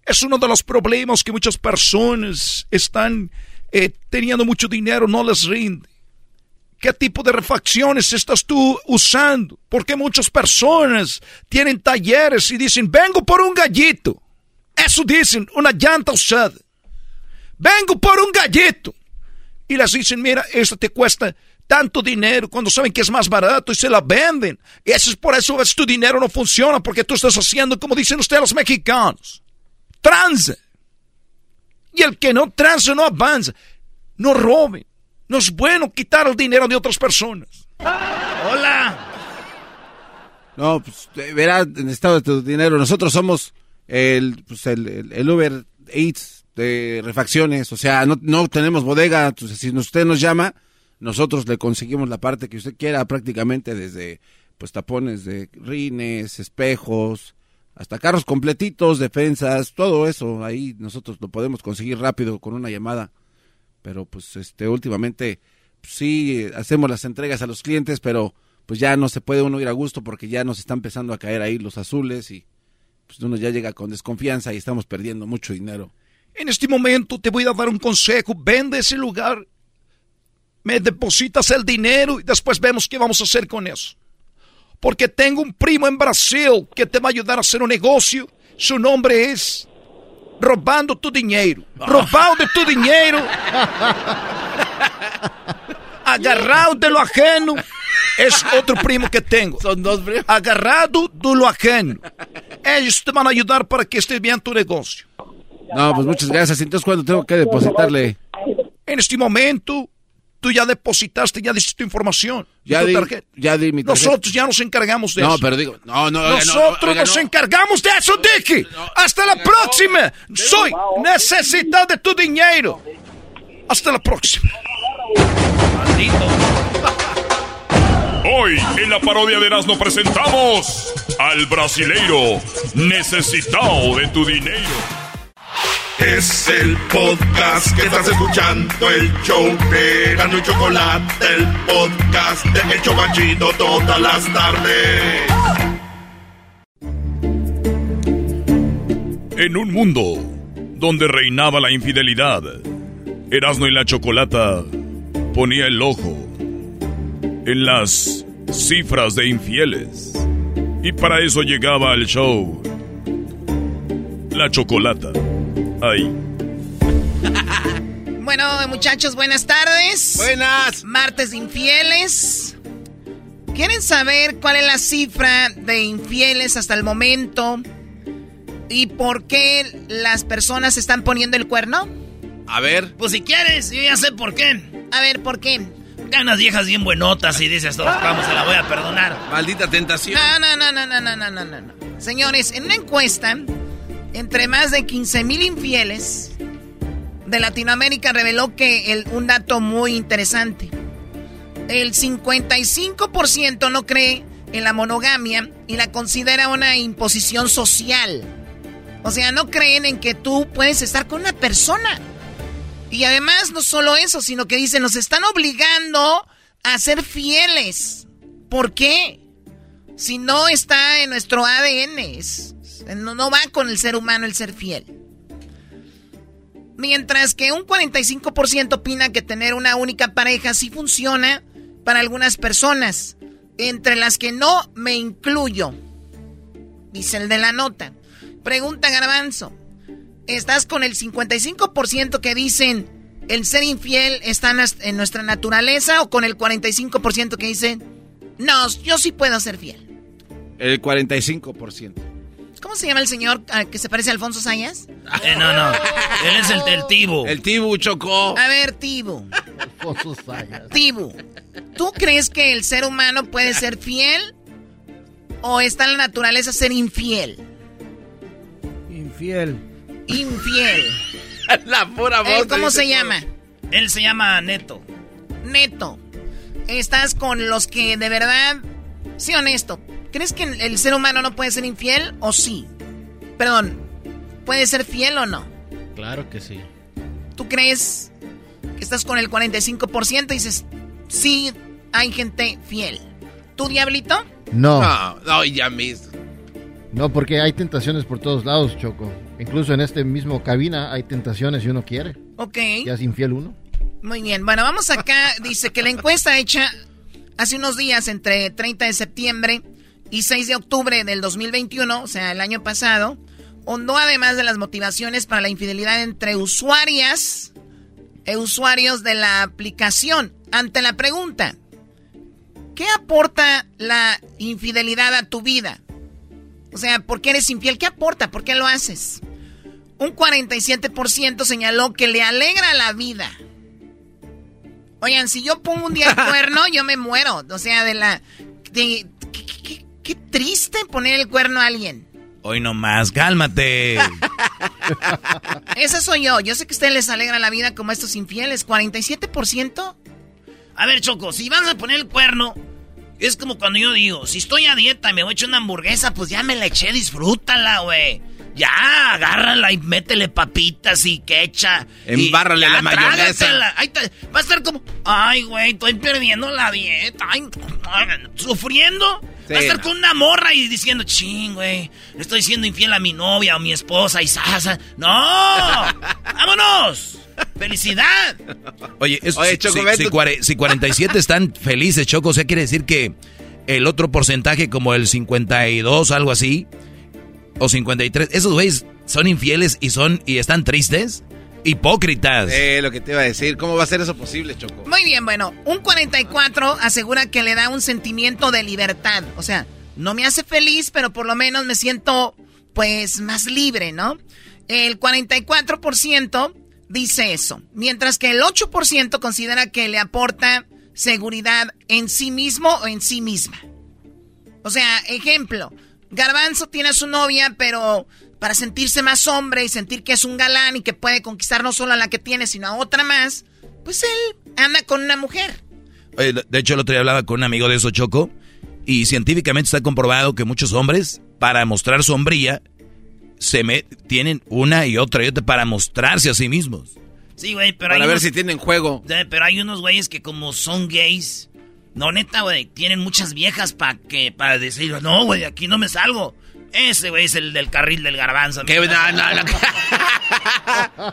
Es uno de los problemas que muchas personas están eh, teniendo mucho dinero, no les rinde. ¿Qué tipo de refacciones estás tú usando? Porque muchas personas tienen talleres y dicen, vengo por un gallito. Eso dicen, una llanta usada. Vengo por un gallito. Y les dicen, mira, esto te cuesta tanto dinero cuando saben que es más barato y se la venden. Y eso es por eso que tu dinero no funciona, porque tú estás haciendo como dicen ustedes los mexicanos. Tranza. Y el que no tranza no avanza. No roben. No es bueno quitar el dinero de otras personas. Hola. No, pues verá, en estado de tu dinero. Nosotros somos el, pues, el, el, Uber Eats de refacciones. O sea, no, no tenemos bodega. Entonces, si usted nos llama, nosotros le conseguimos la parte que usted quiera, prácticamente desde pues tapones de rines, espejos, hasta carros completitos, defensas, todo eso. Ahí nosotros lo podemos conseguir rápido con una llamada pero pues este últimamente pues, sí hacemos las entregas a los clientes, pero pues ya no se puede uno ir a gusto porque ya nos están empezando a caer ahí los azules y pues uno ya llega con desconfianza y estamos perdiendo mucho dinero. En este momento te voy a dar un consejo, vende ese lugar, me depositas el dinero y después vemos qué vamos a hacer con eso. Porque tengo un primo en Brasil que te va a ayudar a hacer un negocio, su nombre es robando tu dinero. Robado de tu dinero. Agarrado de lo ajeno. Es otro primo que tengo. Son dos primos. Agarrado de lo ajeno. Ellos te van a ayudar para que esté bien tu negocio. No, pues muchas gracias. Entonces, ¿cuándo tengo que depositarle? En este momento, tú ya depositaste, ya diste tu información. Ya tu di, tarjeta. ya di mi tarjeta. Nosotros ya nos encargamos de no, eso. pero digo, no, no, oiga, Nosotros no, oiga, nos no. encargamos de eso, Dicky. Hasta la próxima. Soy necesitado de tu dinero. Hasta la próxima. Hoy en la parodia de Erasmo presentamos al brasileiro necesitado de tu dinero. Es el podcast que estás escuchando, el show de Erasmo y Chocolate, el podcast de El Chobachito todas las tardes. En un mundo donde reinaba la infidelidad, Erasmo y la Chocolata ponía el ojo en las cifras de infieles. Y para eso llegaba al show La Chocolata. Ay. Bueno, muchachos, buenas tardes. Buenas. Martes de infieles. ¿Quieren saber cuál es la cifra de infieles hasta el momento? ¿Y por qué las personas están poniendo el cuerno? A ver. Pues si quieres, yo ya sé por qué. A ver, ¿por qué? Ganas viejas bien buenotas y dices, todos, vamos, se la voy a perdonar. Maldita tentación. No, no, no, no, no, no, no, no. Señores, en una encuesta entre más de 15 mil infieles de Latinoamérica reveló que un dato muy interesante. El 55% no cree en la monogamia y la considera una imposición social. O sea, no creen en que tú puedes estar con una persona. Y además, no solo eso, sino que dicen, nos están obligando a ser fieles. ¿Por qué? Si no está en nuestro ADN, es- no, no va con el ser humano el ser fiel. Mientras que un 45% opina que tener una única pareja sí funciona para algunas personas, entre las que no me incluyo. Dice el de la nota. Pregunta Garbanzo. ¿Estás con el 55% que dicen el ser infiel está en nuestra naturaleza o con el 45% que dicen no, yo sí puedo ser fiel? El 45%. ¿Cómo se llama el señor ah, que se parece a Alfonso Sayas? Eh, no, no. Él es el del tibo. El Tibu chocó. A ver, Tibu. Tibu, ¿tú crees que el ser humano puede ser fiel o está en la naturaleza ser infiel? Infiel. Infiel. La pura Eh, voz. ¿Cómo dice se llama? Él se llama Neto. Neto. ¿Estás con los que de verdad... Sí, honesto. ¿Crees que el ser humano no puede ser infiel o sí? Perdón, ¿puede ser fiel o no? Claro que sí. ¿Tú crees? que estás con el 45% y dices, sí, hay gente fiel. ¿Tú, Diablito? No. No, no, ya mismo. No, porque hay tentaciones por todos lados, Choco. Incluso en este mismo cabina hay tentaciones si uno quiere. Ok. Ya es infiel uno. Muy bien, bueno, vamos acá. Dice que la encuesta hecha hace unos días, entre 30 de septiembre y 6 de octubre del 2021, o sea, el año pasado, hondó además de las motivaciones para la infidelidad entre usuarias e usuarios de la aplicación. Ante la pregunta, ¿qué aporta la infidelidad a tu vida? O sea, ¿por qué eres infiel? ¿Qué aporta? ¿Por qué lo haces? Un 47% señaló que le alegra la vida. Oigan, si yo pongo un día el cuerno, yo me muero. O sea, de la... de- qué, qué- qué triste poner el cuerno a alguien. Hoy nomás, cálmate. Esa soy yo. Yo sé que a ustedes les alegra la vida como a estos infieles. ¿47%? A ver, Choco, si vas a poner el cuerno, es como cuando yo digo, si estoy a dieta y me voy a echar una hamburguesa, pues ya me la eché, disfrútala, güey. Ya, agárrala y métele papitas y quecha. y Embárrale ya, la mayonesa. Ahí te- va a estar como, ay, güey, estoy perdiendo la dieta. Ay, sufriendo. Sí, va a estar no. con una morra y diciendo, ching, güey, le estoy siendo infiel a mi novia o mi esposa y sasa. ¡No! ¡Vámonos! ¡Felicidad! Oye, es- Oye, si- Choco, si, si cuare- si 47 están felices, Choco, o sea, quiere decir que el otro porcentaje, como el 52, algo así, o 53, esos güeyes son infieles y son y están tristes, hipócritas. Eh, lo que te iba a decir. ¿Cómo va a ser eso posible, Choco? Muy bien, bueno, un 44 asegura que le da un sentimiento de libertad. O sea, no me hace feliz, pero por lo menos me siento, pues, más libre, ¿no? El 44% dice eso, mientras que el 8% considera que le aporta seguridad en sí mismo o en sí misma. O sea, ejemplo, Garbanzo tiene a su novia, pero para sentirse más hombre y sentir que es un galán y que puede conquistar no solo a la que tiene, sino a otra más, pues él anda con una mujer. Oye, de hecho, el otro día hablaba con un amigo de eso, Choco, y científicamente está comprobado que muchos hombres, para mostrar sombría, se me tienen una y otra y otra para mostrarse a sí mismos. Sí, güey, pero Para hay ver unos- si tienen juego. Pero hay unos güeyes que como son gays, no neta, güey, tienen muchas viejas para que para decir, no, güey, aquí no me salgo. Ese güey es el del carril del garbanzo. Que- no, no, no.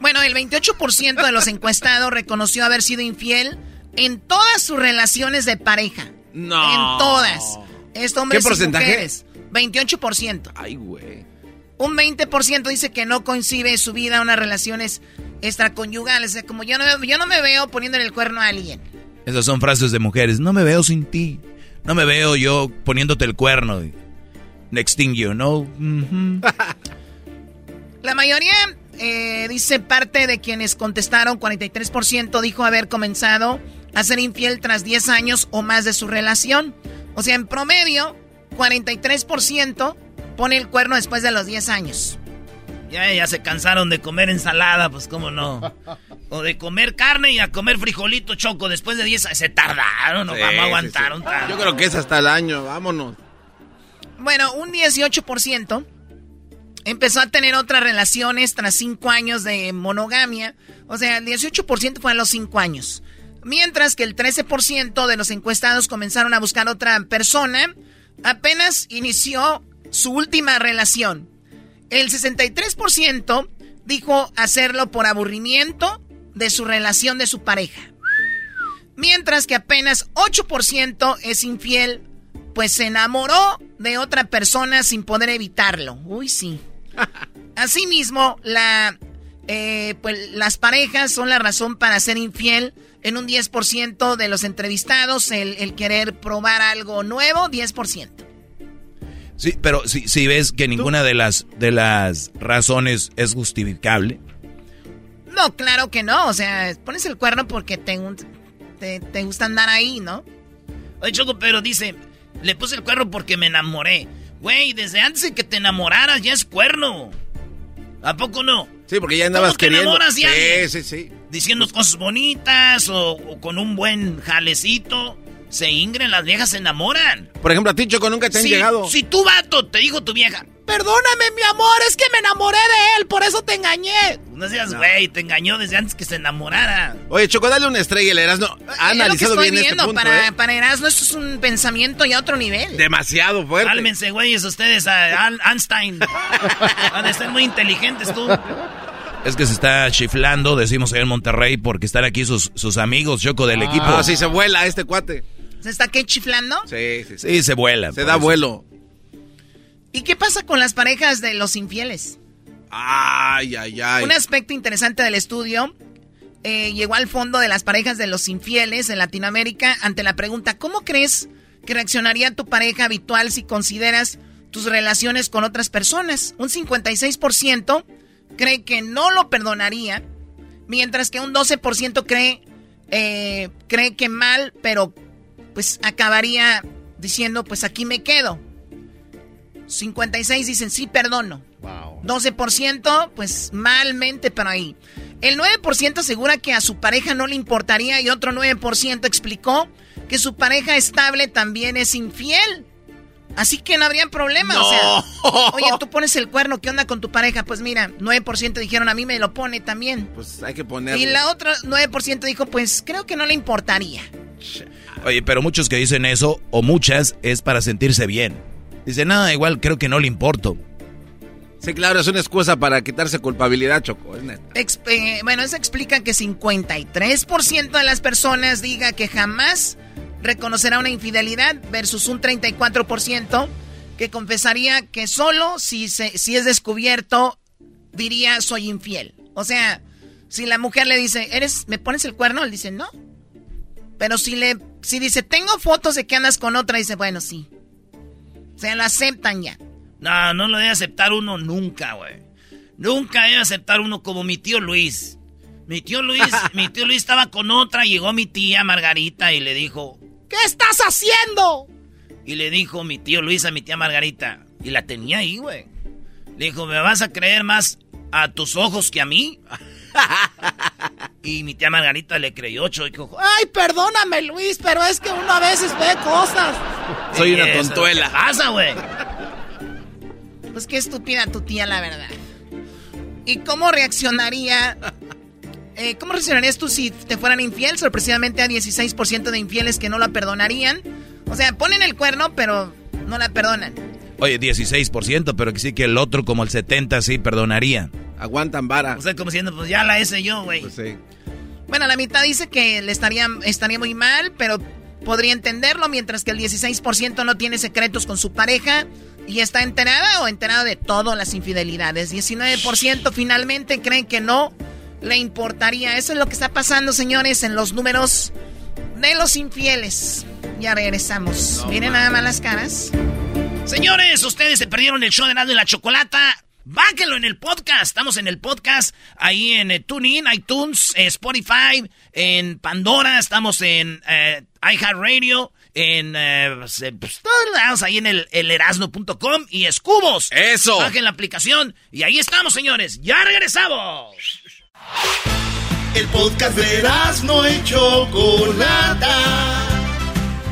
Bueno, el 28% de los encuestados reconoció haber sido infiel en todas sus relaciones de pareja. No. En todas. Esto hombres ¿Qué y porcentaje? mujeres. 28%. Ay, güey. Un 20% dice que no concibe su vida a unas relaciones extraconyugales. O sea, como yo no, yo no me veo poniéndole el cuerno a alguien. Esas son frases de mujeres. No me veo sin ti. No me veo yo poniéndote el cuerno. Next thing you know. La mayoría, eh, dice parte de quienes contestaron, 43% dijo haber comenzado a ser infiel tras 10 años o más de su relación. O sea, en promedio, 43% pone el cuerno después de los 10 años. Ya, ya se cansaron de comer ensalada, pues cómo no. O de comer carne y a comer frijolito choco después de 10 Se tardaron, no Sí, vamos a sí. Yo creo que es hasta el año. Vámonos. Bueno, un 18% empezó a tener otras relaciones tras 5 años de monogamia. O sea, el 18% fue a los 5 años. Mientras que el 13% de los encuestados comenzaron a buscar otra persona, apenas inició su última relación. El 63% dijo hacerlo por aburrimiento de su relación de su pareja. Mientras que apenas 8% es infiel, pues se enamoró de otra persona sin poder evitarlo. Uy, sí. Asimismo, la, eh, pues, las parejas son la razón para ser infiel. En un 10% de los entrevistados, el, el querer probar algo nuevo, 10%. Sí, pero si, si ves que ninguna de las, de las razones es justificable. No, claro que no. O sea, pones el cuerno porque te, te, te gusta andar ahí, ¿no? Oye, Choco, pero dice, le puse el cuerno porque me enamoré. Güey, desde antes de que te enamoraras ya es cuerno. ¿A poco no? Sí, porque ya andabas ¿Cómo te queriendo. enamoras de sí, sí, sí. Diciendo cosas bonitas o, o con un buen jalecito. Se ingren, las viejas se enamoran. Por ejemplo, a ti, Choco, nunca te han Si- llegado. Si tu vato te dijo tu vieja, Perdóname, mi amor, es que me enamoré de él, por eso te engañé. No seas güey, te engañó desde antes que se enamorara. Oye, Choco, dale una estrella, el Erasmo. Ha Es lo analizado que estoy bien este viendo. punto, para, ¿eh? para Erasmo esto es un pensamiento ya a otro nivel. Demasiado fuerte. Cálmense, güeyes, ustedes a Al- Einstein. Han de ser muy inteligentes tú. Es que se está chiflando, decimos allá en Monterrey, porque están aquí sus, sus amigos, Choco, del equipo. Ah, sí, se vuela este cuate. ¿Se está qué chiflando? Sí, sí, Sí, se vuela. Se da eso. vuelo. ¿Y qué pasa con las parejas de los infieles? Ay, ay, ay. Un aspecto interesante del estudio eh, llegó al fondo de las parejas de los infieles en Latinoamérica ante la pregunta, ¿cómo crees que reaccionaría tu pareja habitual si consideras tus relaciones con otras personas? Un 56% cree que no lo perdonaría, mientras que un 12% cree, eh, cree que mal, pero pues acabaría diciendo, pues aquí me quedo. 56 dicen, sí, perdono. 12%, pues malmente, pero ahí. El 9% asegura que a su pareja no le importaría y otro 9% explicó que su pareja estable también es infiel. Así que no habría problema. O sea, oye, tú pones el cuerno, ¿qué onda con tu pareja? Pues mira, 9% dijeron a mí me lo pone también. Pues hay que ponerle. Y la otra 9% dijo, pues creo que no le importaría. Oye, pero muchos que dicen eso, o muchas, es para sentirse bien. Dicen, nada, igual creo que no le importo. Sí, claro, es una excusa para quitarse culpabilidad, Choco. es neta. Ex- eh, bueno, eso explica que 53% de las personas diga que jamás reconocerá una infidelidad versus un 34% que confesaría que solo si, se, si es descubierto diría soy infiel. O sea, si la mujer le dice, ¿eres, me pones el cuerno? Él dice, no. Pero si le, si dice, tengo fotos de que andas con otra, dice, bueno, sí. O sea, lo aceptan ya. No, no lo debe aceptar uno nunca, güey. Nunca debe aceptar uno como mi tío Luis. Mi tío Luis, mi tío Luis estaba con otra, llegó mi tía Margarita y le dijo, ¿Qué estás haciendo? y le dijo mi tío Luis a mi tía Margarita, y la tenía ahí, güey. Le dijo, ¿me vas a creer más a tus ojos que a mí? y mi tía Margarita le creyó, y dijo, Ay, perdóname, Luis, pero es que uno a veces ve cosas. Soy una "Eso, tontuela". ¿Qué pasa, güey? Pues qué estúpida tu tía, la verdad. ¿Y cómo reaccionaría? eh, ¿Cómo reaccionarías tú si te fueran infiel? Sorpresivamente a 16% de infieles que no la perdonarían. O sea, ponen el cuerno, pero no la perdonan. Oye, 16%, pero que sí que el otro, como el 70%, sí perdonaría. Aguantan vara. O sea, como diciendo, pues ya la hice yo, güey. Pues sí. Bueno, la mitad dice que le estaría, estaría muy mal, pero podría entenderlo, mientras que el 16% no tiene secretos con su pareja y está enterada o enterado de todas las infidelidades. 19% finalmente creen que no le importaría. Eso es lo que está pasando, señores, en los números de los infieles. Ya regresamos. Miren nada más las caras. Señores, ustedes se perdieron el show de Nando y la Chocolata. Báquenlo en el podcast. Estamos en el podcast ahí en eh, TuneIn, iTunes, eh, Spotify, en Pandora. Estamos en eh, iHeartRadio, en eh, pues, pues, todos lados ahí en el, el erasno.com y Escubos. Eso. Bajen la aplicación y ahí estamos, señores. Ya regresamos. El podcast de no y Chocolata.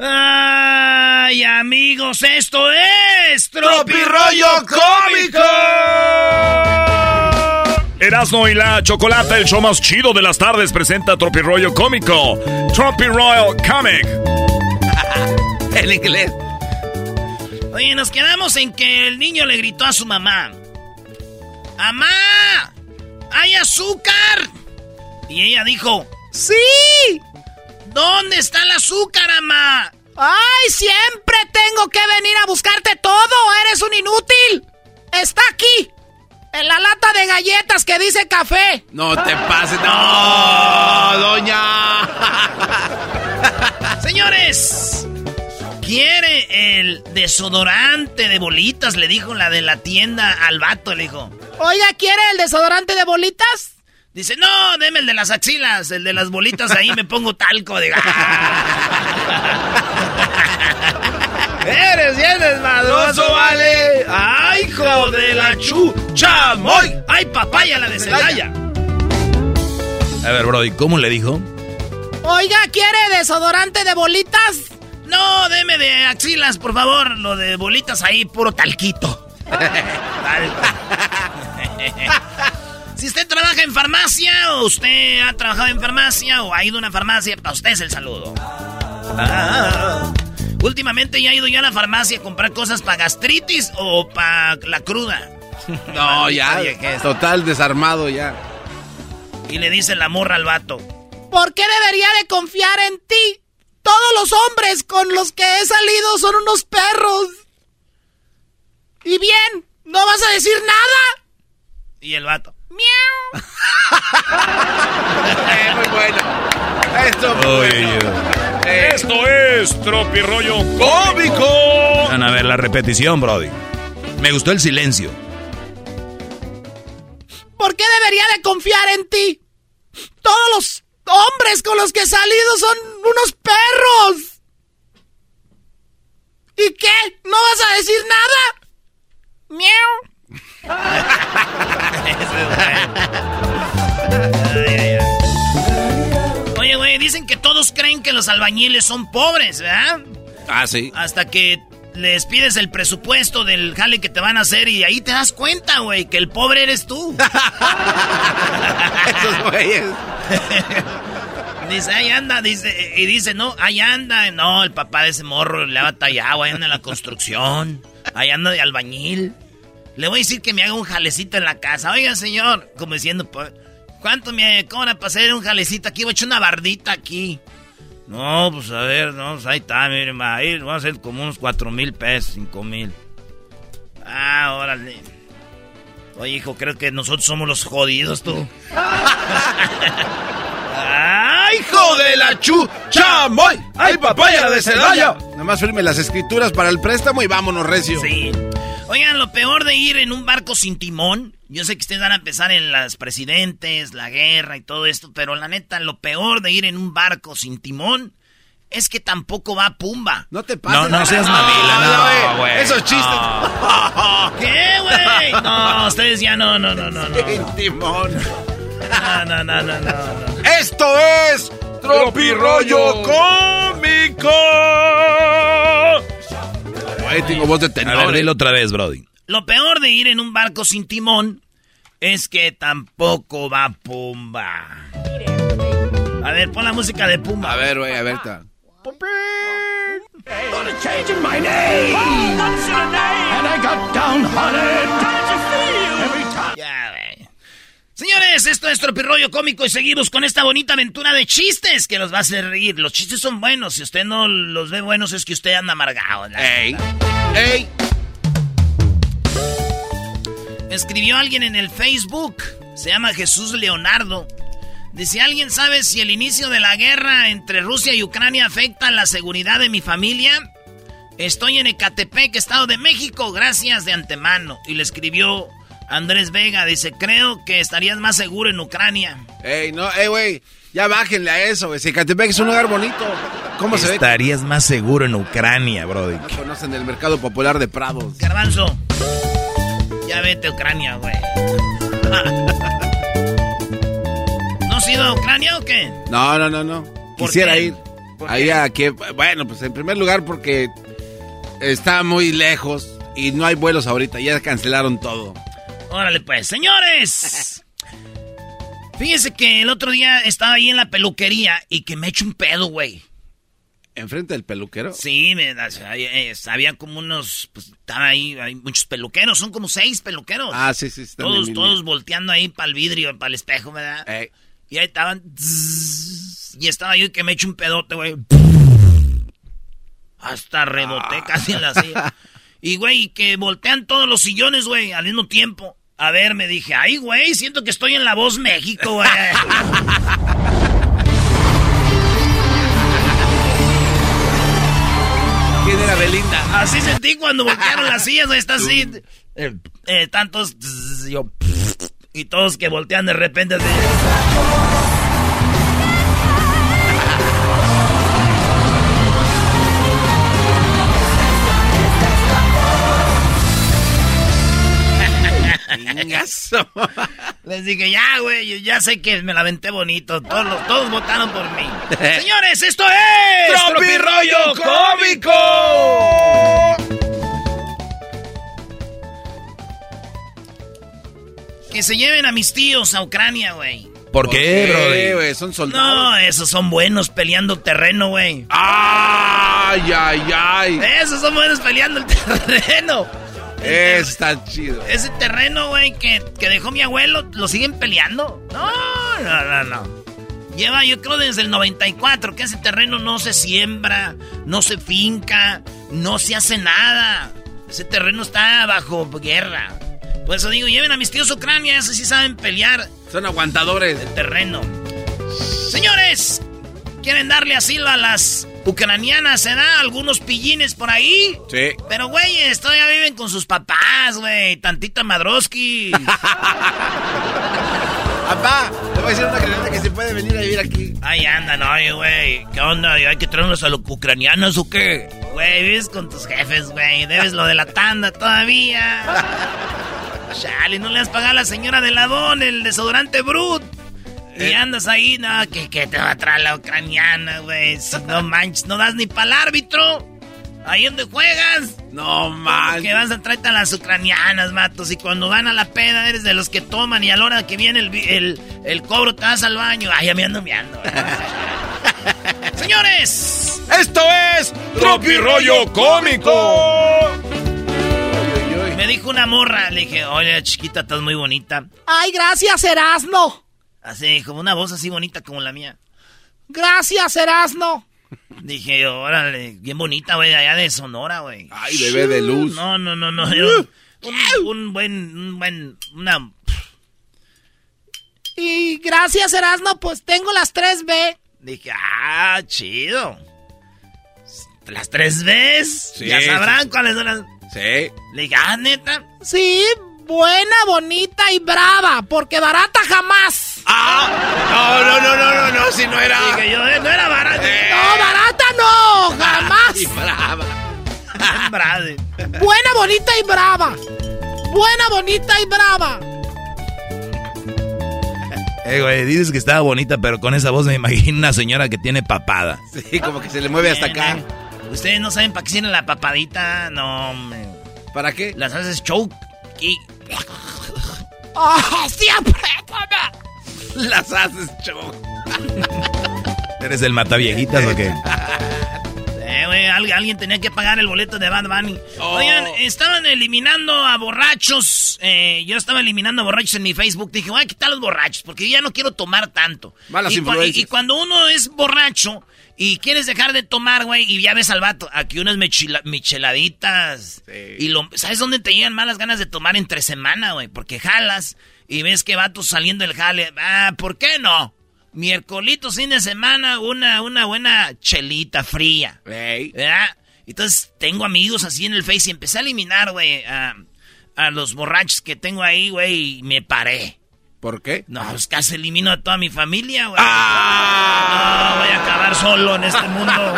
Ay, amigos, esto es Tropirollo Cómico. Erasmo y la Chocolata, el show más chido de las tardes, presenta Tropirollo Cómico. Tropirollo Comic. en inglés. Oye, nos quedamos en que el niño le gritó a su mamá. ¡Mamá! ¡Hay azúcar! Y ella dijo, ¡Sí! ¿Dónde está el azúcar, mamá? ¡Ay, siempre tengo que venir a buscarte todo! ¡Eres un inútil! ¡Está aquí! En la lata de galletas que dice café. No te pases. No, doña. Señores, ¿quiere el desodorante de bolitas? Le dijo la de la tienda al vato, le dijo. Oiga, ¿quiere el desodorante de bolitas? Dice, no, deme el de las axilas, el de las bolitas, ahí me pongo talco de... Eres bien desmadroso, vale. Ay, hijo de la chucha, moy. Ay, papaya, la de Celaya. A ver, Brody, ¿cómo le dijo? Oiga, ¿quiere desodorante de bolitas? No, deme de axilas, por favor. Lo de bolitas ahí, puro talquito. si usted trabaja en farmacia, o usted ha trabajado en farmacia, o ha ido a una farmacia, para usted es el saludo. Ah. Últimamente ya he ido yo a la farmacia a comprar cosas para gastritis o para la cruda. No, ya. Total desarmado ya. Y le dice la morra al vato. ¿Por qué debería de confiar en ti? Todos los hombres con los que he salido son unos perros. Y bien, ¿no vas a decir nada? Y el vato. ¡Miau! Eh, muy bueno. Esto Esto es Tropirollo Cómico. Van a ver la repetición, Brody. Me gustó el silencio. ¿Por qué debería de confiar en ti? Todos los hombres con los que he salido son unos perros. ¿Y qué? ¿No vas a decir nada? Miau. Oye, güey, dicen que todos creen que los albañiles son pobres, ¿verdad? Ah, sí. Hasta que les pides el presupuesto del jale que te van a hacer y ahí te das cuenta, güey, que el pobre eres tú. Esos güeyes. dice, ahí anda, dice, y dice, no, ahí anda. No, el papá de ese morro le ha batallado, ahí anda en la construcción, ahí anda de albañil. Le voy a decir que me haga un jalecito en la casa. Oiga, señor, como diciendo, pues, ¿cuánto me cobra para hacer un jalecito aquí? Voy a echar una bardita aquí. No, pues a ver, no, pues ahí está, miren, va, ahí vamos a hacer como unos cuatro mil pesos, cinco mil. Ah, órale. Oye, hijo, creo que nosotros somos los jodidos, tú. ¡Ay, hijo de la chucha! ¡Moy! ¡Ay, papaya de Celaya! Nada más firme las escrituras para el préstamo y vámonos, recio. Sí. Oigan, lo peor de ir en un barco sin timón, yo sé que ustedes van a empezar en las presidentes, la guerra y todo esto, pero la neta, lo peor de ir en un barco sin timón es que tampoco va Pumba. No te pases. No, no seas mamila, no, güey. Esos chistes. ¿Qué, güey? No, ustedes ya no, no, no, no. no. Sin timón. No, no, no, no, no. Esto es Tropirollo Cómico. Güey, tengo voz de A ver, dilo otra vez, Brody. Lo peor de ir en un barco sin timón es que tampoco va Pumba. A ver, pon la música de Pumba. A ver, güey, a ver. ta. Ya. Señores, esto es Tropirollo Cómico y seguimos con esta bonita aventura de chistes que los va a hacer reír. Los chistes son buenos. Si usted no los ve buenos es que usted anda amargado. Ey. Ey. Escribió alguien en el Facebook. Se llama Jesús Leonardo. Dice, ¿alguien sabe si el inicio de la guerra entre Rusia y Ucrania afecta la seguridad de mi familia? Estoy en Ecatepec, Estado de México, gracias de antemano. Y le escribió Andrés Vega, dice, creo que estarías más seguro en Ucrania. Ey, no, ey, güey. Ya bájenle a eso, güey. Zacatepec es un lugar bonito. ¿Cómo se ve? Estarías más seguro en Ucrania, Brody. No conocen el mercado popular de Prados. Garbanzo, ya vete a Ucrania, güey. ¿No has ido a Ucrania o qué? No, no, no, no. ¿Por Quisiera qué? ir. ¿Por Ahí a que, bueno, pues en primer lugar porque está muy lejos y no hay vuelos ahorita. Ya cancelaron todo. Órale pues, señores. Fíjese que el otro día estaba ahí en la peluquería y que me echo un pedo, güey. ¿Enfrente del peluquero? Sí, me, había, eh, había como unos, pues estaba ahí, hay muchos peluqueros, son como seis peluqueros. Ah, sí, sí. están todos, todos volteando ahí para el vidrio, para el espejo, ¿verdad? Ey. Y ahí estaban. y estaba yo que me echo un pedote, güey. Hasta reboté Ah. casi en la silla. Y, güey, que voltean todos los sillones, güey, al mismo tiempo. A ver, me dije, ay, güey, siento que estoy en La Voz México, güey. ¿Quién era Belinda? Así sentí cuando voltearon las sillas, güey, está así. Eh, eh, tantos. yo. Y todos que voltean de repente así. Les dije, ya, güey, ya sé que me la aventé bonito. Todos, los- todos votaron por mí. Señores, esto es... Tropi Rollo Cómico! Que se lleven a mis tíos a Ucrania, güey. ¿Por qué, Brody? güey? Son soldados. No, esos son buenos peleando terreno, güey. ¡Ay, ay, ay! Esos son buenos peleando el terreno. Está chido. Ese terreno, güey, que, que dejó mi abuelo, lo siguen peleando. No, no, no, no. Lleva, yo creo, desde el 94, que ese terreno no se siembra, no se finca, no se hace nada. Ese terreno está bajo guerra. Por eso digo, lleven a mis tíos Ucrania, esos sí saben pelear Son aguantadores. el terreno. Señores, ¿quieren darle asilo a las ucranianas? ¿Se da algunos pillines por ahí? Sí. Pero, güeyes, todavía viven con sus papás, güey. Tantita Madroski. Papá, te voy a decir una granada que se puede venir a vivir aquí. Ahí andan, oye, güey. ¿Qué onda? ¿Hay que traernos a los ucranianos o qué? Güey, vives con tus jefes, güey. Debes lo de la tanda todavía. Chale, no le has pagado a la señora de ladón el desodorante Brut. Y andas ahí, no, que, que te va a traer la ucraniana, güey. Si no manches, no das ni para el árbitro. Ahí donde juegas. No manches. Que vas a traerte a las ucranianas, matos. Y cuando van a la peda, eres de los que toman. Y a la hora que viene el, vi- el, el cobro, te vas al baño. Ay, ya me ando meando. Señores, esto es Tropi Rollo Cómico. me dijo una morra. Le dije, oye, chiquita, estás muy bonita. Ay, gracias, Erasno. Así, como una voz así bonita como la mía. Gracias, Erasno. Dije, órale, bien bonita, güey, allá de Sonora, güey. Ay, bebé de luz. No, no, no, no. era un, un- un buen, un buen, una... Y gracias, Erasno, pues tengo las 3B. Dije, ah, chido. ¿Las tres veces? Sí, ya sabrán sí, sí. cuáles son las... Sí. Le dije, ah, neta. Sí, buena, bonita y brava, porque barata jamás. No, no, no, no, no, no, si no era. Yo, eh, no era barato. No, barata no, jamás. Y brava. Brade. Buena, bonita y brava. Buena, bonita y brava. Eh, güey, dices que estaba bonita, pero con esa voz me imagino una señora que tiene papada. Sí, como que se le mueve hasta acá. Ustedes no saben para qué sirve la papadita, no. ¿Para qué? Las haces choke y... ¡Ah, siempre! Las haces show. ¿Eres el mataviejitas o qué? Eh, güey, al- alguien tenía que pagar el boleto de Bad Bunny. Oh. Oigan, estaban eliminando a borrachos. eh, yo estaba eliminando a borrachos en mi Facebook. Dije, voy a quitar los borrachos porque yo ya no quiero tomar tanto. Malas y, y- y cuando uno es borracho y quieres dejar de tomar, güey, y ya ves al vato, aquí unas michela- micheladitas. Y lo, ¿sabes dónde te llegan malas ganas de tomar entre semana, güey? Porque jalas y ves que vatos saliendo del jale. Ah, ¿por qué no? Miércolito, fin de semana, una, una buena chelita fría. ¿Verdad? Entonces tengo amigos así en el Face y empecé a eliminar, güey, a, a los borrachos que tengo ahí, güey, y me paré. ¿Por qué? No, pues casi elimino a toda mi familia, güey. No, voy a acabar solo en este mundo.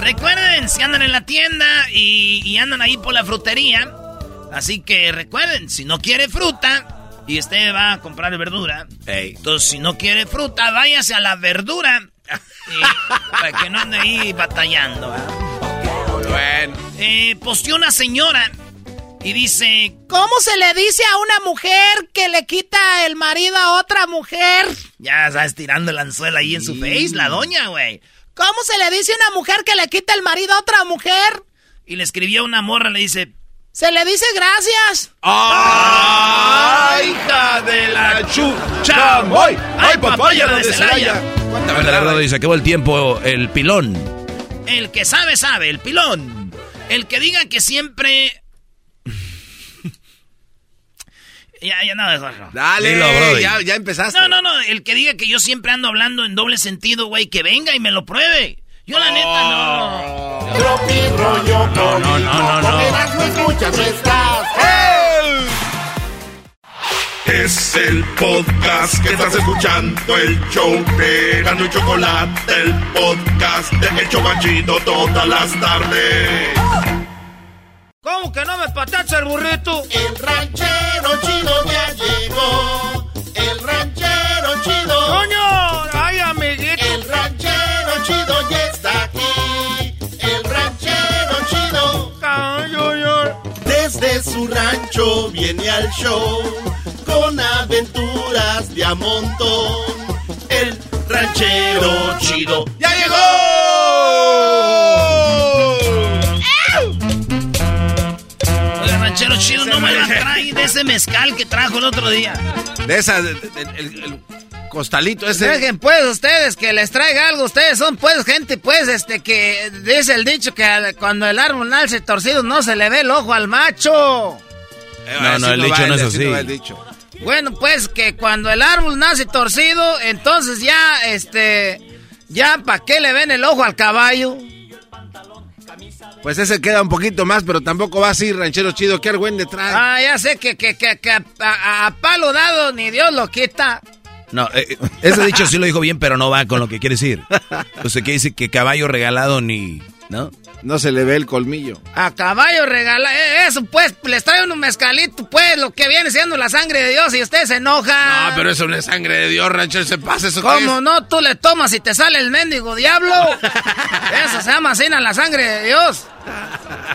recuerden, si andan en la tienda y, y andan ahí por la frutería, así que recuerden, si no quiere fruta y usted va a comprar verdura, entonces si no quiere fruta, váyase a la verdura y- para que no ande ahí batallando. Bueno. Eh, posteó una señora y dice, ¿Cómo se le dice a una mujer que le quita el marido a otra mujer? ya sabes, tirando el anzuelo ahí en su face, la doña, güey. ¿Cómo se le dice a una mujer que le quita el marido a otra mujer? Y le escribió una morra, le dice, Se le dice gracias. ¡Ay, hija de la chucha! ¡Ay, ay, papaya de Celaya! La verdad, se acabó el tiempo, el pilón. el que sabe, sabe, el pilón. El que diga que siempre... ya, ya nada, Jorge. Dale, Dilo, ya, ya empezaste. No, no, no, el que diga que yo siempre ando hablando en doble sentido, güey, que venga y me lo pruebe. Yo la neta no. Tropi rollo No, no, no, no, no. Erasmo escuchas, no estás. Es el podcast que estás escuchando, el show de Gano y Chocolate, el podcast de El Chobachito todas las tardes. ¿Cómo que no me patacha el burrito? El ranchero chido ya llegó. El ranchero chido. ¡Coño! Desde su rancho viene al show con aventuras de a montón. El ranchero chido ya llegó. Oiga, ranchero chido, no me la trae de ese mezcal que trajo el otro día. De esa, de- de- el, el costalito ese. Dejen pues ustedes que les traiga algo. Ustedes son pues gente pues este que dice el dicho que cuando el árbol nace torcido no se le ve el ojo al macho. No, no, el dicho no es así. Bueno, pues que cuando el árbol nace torcido, entonces ya, este, ya para qué le ven el ojo al caballo. Pues ese queda un poquito más, pero tampoco va así, ranchero chido. ¿Qué argüende trae? Ah, ya sé que, que, que, que a, a- a palo dado ni Dios lo quita. No, eh, eh, ese dicho sí lo dijo bien, pero no va con lo que quiere decir. O sea, que dice que caballo regalado ni... ¿No? No se le ve el colmillo. A caballo regala, eh, eso pues, les trae un mezcalito, pues, lo que viene siendo la sangre de Dios y usted se enoja. No, pero eso no es sangre de Dios, ranchero. Se pasa eso. ¿Cómo no? Tú le tomas y te sale el mendigo diablo. Eso se llama en la sangre de Dios.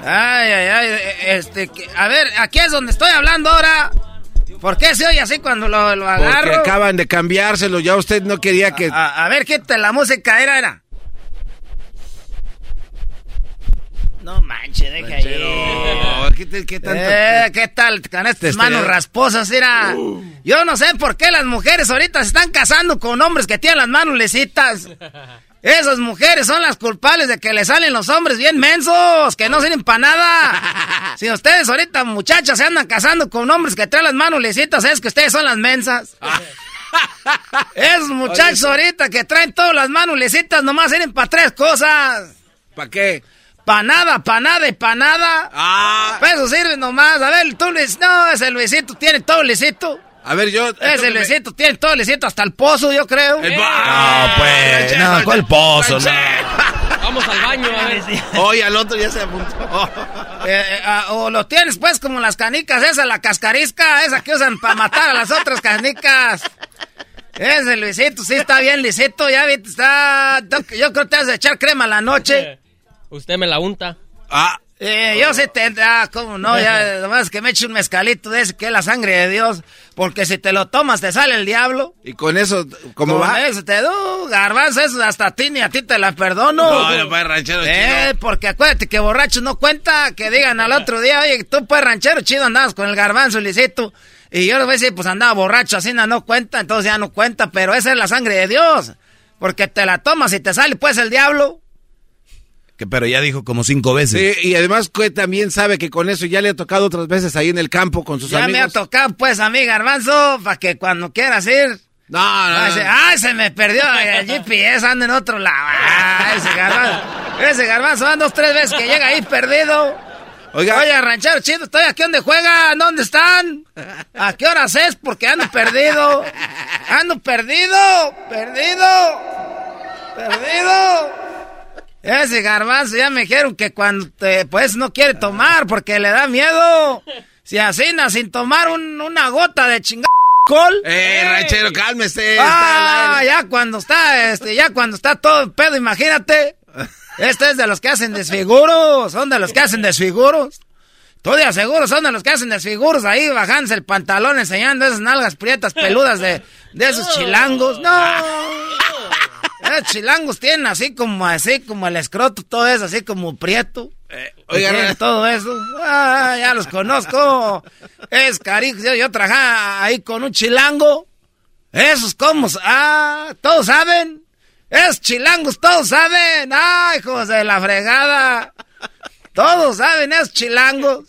Ay, ay, ay. Este, a ver, aquí es donde estoy hablando ahora. ¿Por qué se oye así cuando lo, lo Porque acaban de cambiárselo. Ya usted no quería que. A, a ver, quita la música, era, era. No manche, deja ahí. ¿qué, qué tanto? Eh, ¿qué tal con estas Este- manos rasposas? Mira, yo no sé por qué las mujeres ahorita se están casando con hombres que tienen las manos lisitas. Esas mujeres son las culpables de que le salen los hombres bien mensos, que no sirven para nada. Si ustedes ahorita, muchachas, se andan casando con hombres que traen las manos lisitas, es que ustedes son las mensas. Esos muchachos ahorita que traen todas las manos lisitas nomás sirven para tres cosas. ¿Para qué? Pa' nada, pa' nada y pa' nada. Ah. Pa' eso sirve nomás. A ver, tú, Luis, no, ese Luisito tiene todo lisito. A ver, yo. Ese Luisito tiene todo lisito, hasta el pozo, yo creo. No, pues, no, ¿cuál pozo? No. Vamos al baño, a ver. Oye, al otro ya se apuntó. Eh, eh, ah, o lo tienes, pues, como las canicas, esa, la cascarisca, esa que usan para matar a las otras canicas. Ese Luisito sí está bien lisito, ya viste, está... Yo creo que te vas a echar crema a la noche. Usted me la unta. Ah. Eh, yo sí te... Ah, cómo no, ya, nomás que me eche un mezcalito de ese que es la sangre de Dios. Porque si te lo tomas te sale el diablo. Y con eso, ¿cómo Con va? eso te do, garbanzo, eso hasta a ti ni a ti te la perdono. No, no, pues, ranchero Eh, chido. porque acuérdate que borracho no cuenta, que digan al otro día, oye, tú pues ranchero chido andabas con el garbanzo lisito. Y yo les voy a decir, pues andaba borracho, así no, no cuenta, entonces ya no cuenta, pero esa es la sangre de Dios. Porque te la tomas y te sale pues el diablo. Que, pero ya dijo como cinco veces. Sí, y además que también sabe que con eso ya le ha tocado otras veces ahí en el campo con sus ya me ha amigos. tocado pues a mí garbanzo, para que cuando quieras ir... No, no, Ay, no. se, ay, se me perdió el GPS, anda en otro lado. Ay, ese garbanzo, ese garbanzo van dos, tres veces que llega ahí perdido. Oiga. Oye, ranchero chido, estoy aquí donde juegan, ¿dónde están? ¿A qué horas es? Porque ando perdido. Ando perdido, perdido, perdido. Ese garbanzo ya me dijeron que cuando te, pues no quiere tomar porque le da miedo. Si asina sin tomar un- una gota de chingada alcohol. Eh, ranchero, cálmese. Ah, ya cuando está, este, ya cuando está todo el pedo, imagínate. Este es de los que hacen desfiguros, son de los que hacen desfiguros. Tú de aseguro son de los que hacen desfiguros ahí, bajándose el pantalón, enseñando esas nalgas prietas peludas de, de esos chilangos. No. Chilangos tienen así como, así como el escroto, todo eso, así como prieto. oiga, Tienen ra- todo eso. Ah, ya los conozco. Es cariño. Yo, yo trabajaba ahí con un chilango. Esos como, ah, todos saben. Es chilangos, todos saben. Ay, hijos de la fregada. Todos saben, es chilangos.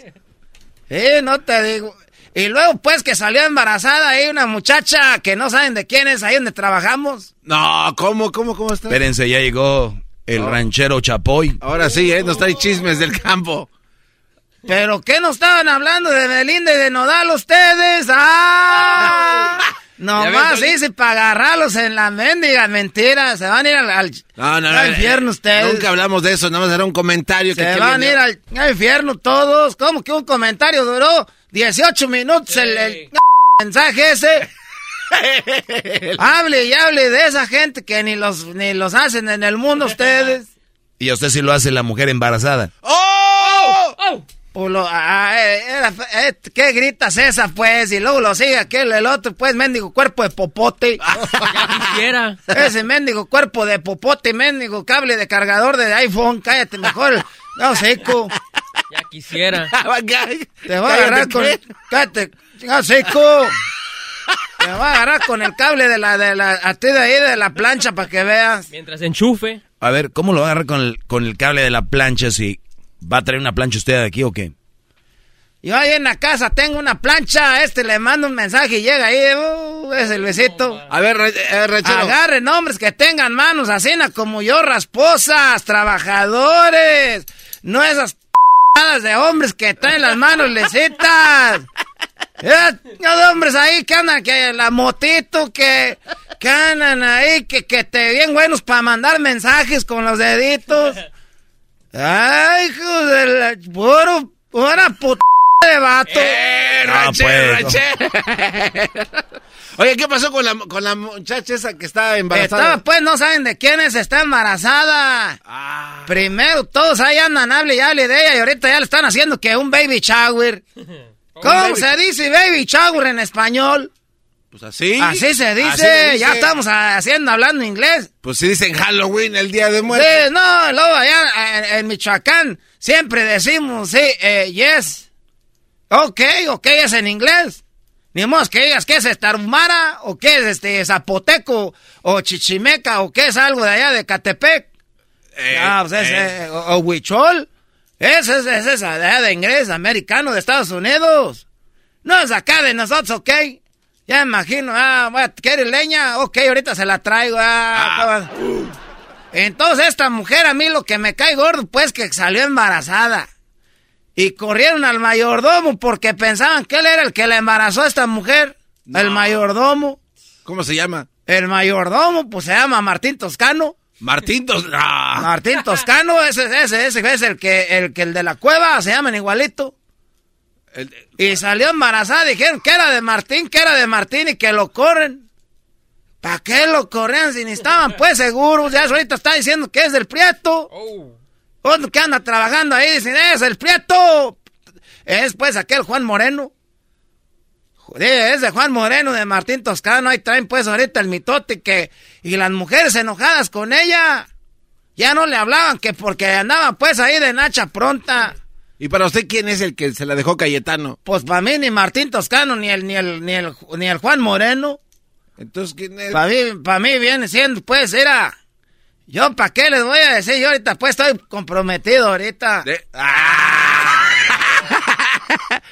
Eh, no te digo. Y luego, pues, que salió embarazada ahí una muchacha que no saben de quién es, ahí donde trabajamos. No, ¿cómo, cómo, cómo está? Espérense, ya llegó el ranchero Chapoy. Ahora sí, ¿eh? Nos trae chismes del campo. ¿Pero qué no estaban hablando de Belinda y de Nodal ustedes? ¡Ah! Nomás dice para agarrarlos en la mendiga mentira. Se van a ir al, al, No, no, no. al infierno ustedes. Nunca hablamos de eso, nada más era un comentario. que Se van a ir al, al infierno todos. ¿Cómo que un comentario duró 18 minutos el, el mensaje ese? hable y hable de esa gente que ni los, ni los hacen en el mundo ustedes. Y a usted sí lo hace la mujer embarazada. ¡Oh! Pues lo- ah, eh, era- eh, ¿Qué gritas esa, pues? Y luego lo sigue aquel, el otro, pues, mendigo cuerpo de popote. Quisiera. Ese mendigo cuerpo de popote, mendigo cable de cargador de iPhone. Cállate mejor. No, seco. Ya quisiera. Te voy a agarrar con... Cállate, chingado seco. Te voy a agarrar con el cable de la, de la, a ti de ahí de la plancha para que veas. Mientras enchufe. A ver, ¿cómo lo va a agarrar con el, con el cable de la plancha si va a traer una plancha usted de aquí o qué? Yo ahí en la casa tengo una plancha, a este le mando un mensaje y llega ahí, uh, es el besito. A ver, Re- eh, Ranchero. Agarren hombres que tengan manos así como yo, rasposas, trabajadores. No esas de hombres que traen las manos lecitas. Eh, de hombres ahí que andan, que la motito, que, que andan ahí, que, que te bien buenos para mandar mensajes con los deditos. Ay, hijo de la... Puro, pura puta de vato. Ah, pues. Oye, ¿qué pasó con la, con la muchacha esa que estaba embarazada? Estaba, pues, no saben de quién es, está embarazada. Ah. Primero, todos ahí andan, hable y hable de ella, y ahorita ya le están haciendo que un baby shower. ¿Cómo baby- se dice baby shower en español? Pues así. Así se dice, Así se dice. ya estamos haciendo, hablando inglés. Pues sí dicen Halloween, el día de muerte. Sí, no, luego allá en, en Michoacán siempre decimos, sí, eh, yes. Ok, ok, es en inglés. Ni modo que digas que es estarumara, o que es este zapoteco, o chichimeca, o que es algo de allá de Catepec. ah, pues es, eh. eh, o, o huichol. Ese es, es esa de allá de inglés, americano de Estados Unidos. No es acá de nosotros, ok. Ya me imagino, ah, ¿quieres leña? Ok, ahorita se la traigo. Ah, Entonces esta mujer a mí lo que me cae gordo, pues que salió embarazada. Y corrieron al mayordomo porque pensaban que él era el que la embarazó a esta mujer. El mayordomo. ¿Cómo se llama? El mayordomo, pues se llama Martín Toscano. Martín Tos... Ah. Martín Toscano, ese, ese, ese es el que, el que el de la cueva, se llaman igualito. Y salió embarazada, dijeron que era de Martín, que era de Martín y que lo corren. ¿Para qué lo corren si ni estaban pues seguros? Ya eso ahorita está diciendo que es del Prieto. Otro que anda trabajando ahí dicen, es el Prieto. Es pues aquel Juan Moreno. Joder, es de Juan Moreno, de Martín Toscano. Ahí traen pues ahorita el mitote que... Y las mujeres enojadas con ella. Ya no le hablaban que porque andaban pues ahí de nacha pronta. ¿Y para usted quién es el que se la dejó Cayetano? Pues para mí ni Martín Toscano ni el ni el ni el ni el Juan Moreno. Entonces quién es? Para mí para mí viene siendo pues era yo para qué les voy a decir yo ahorita pues estoy comprometido ahorita.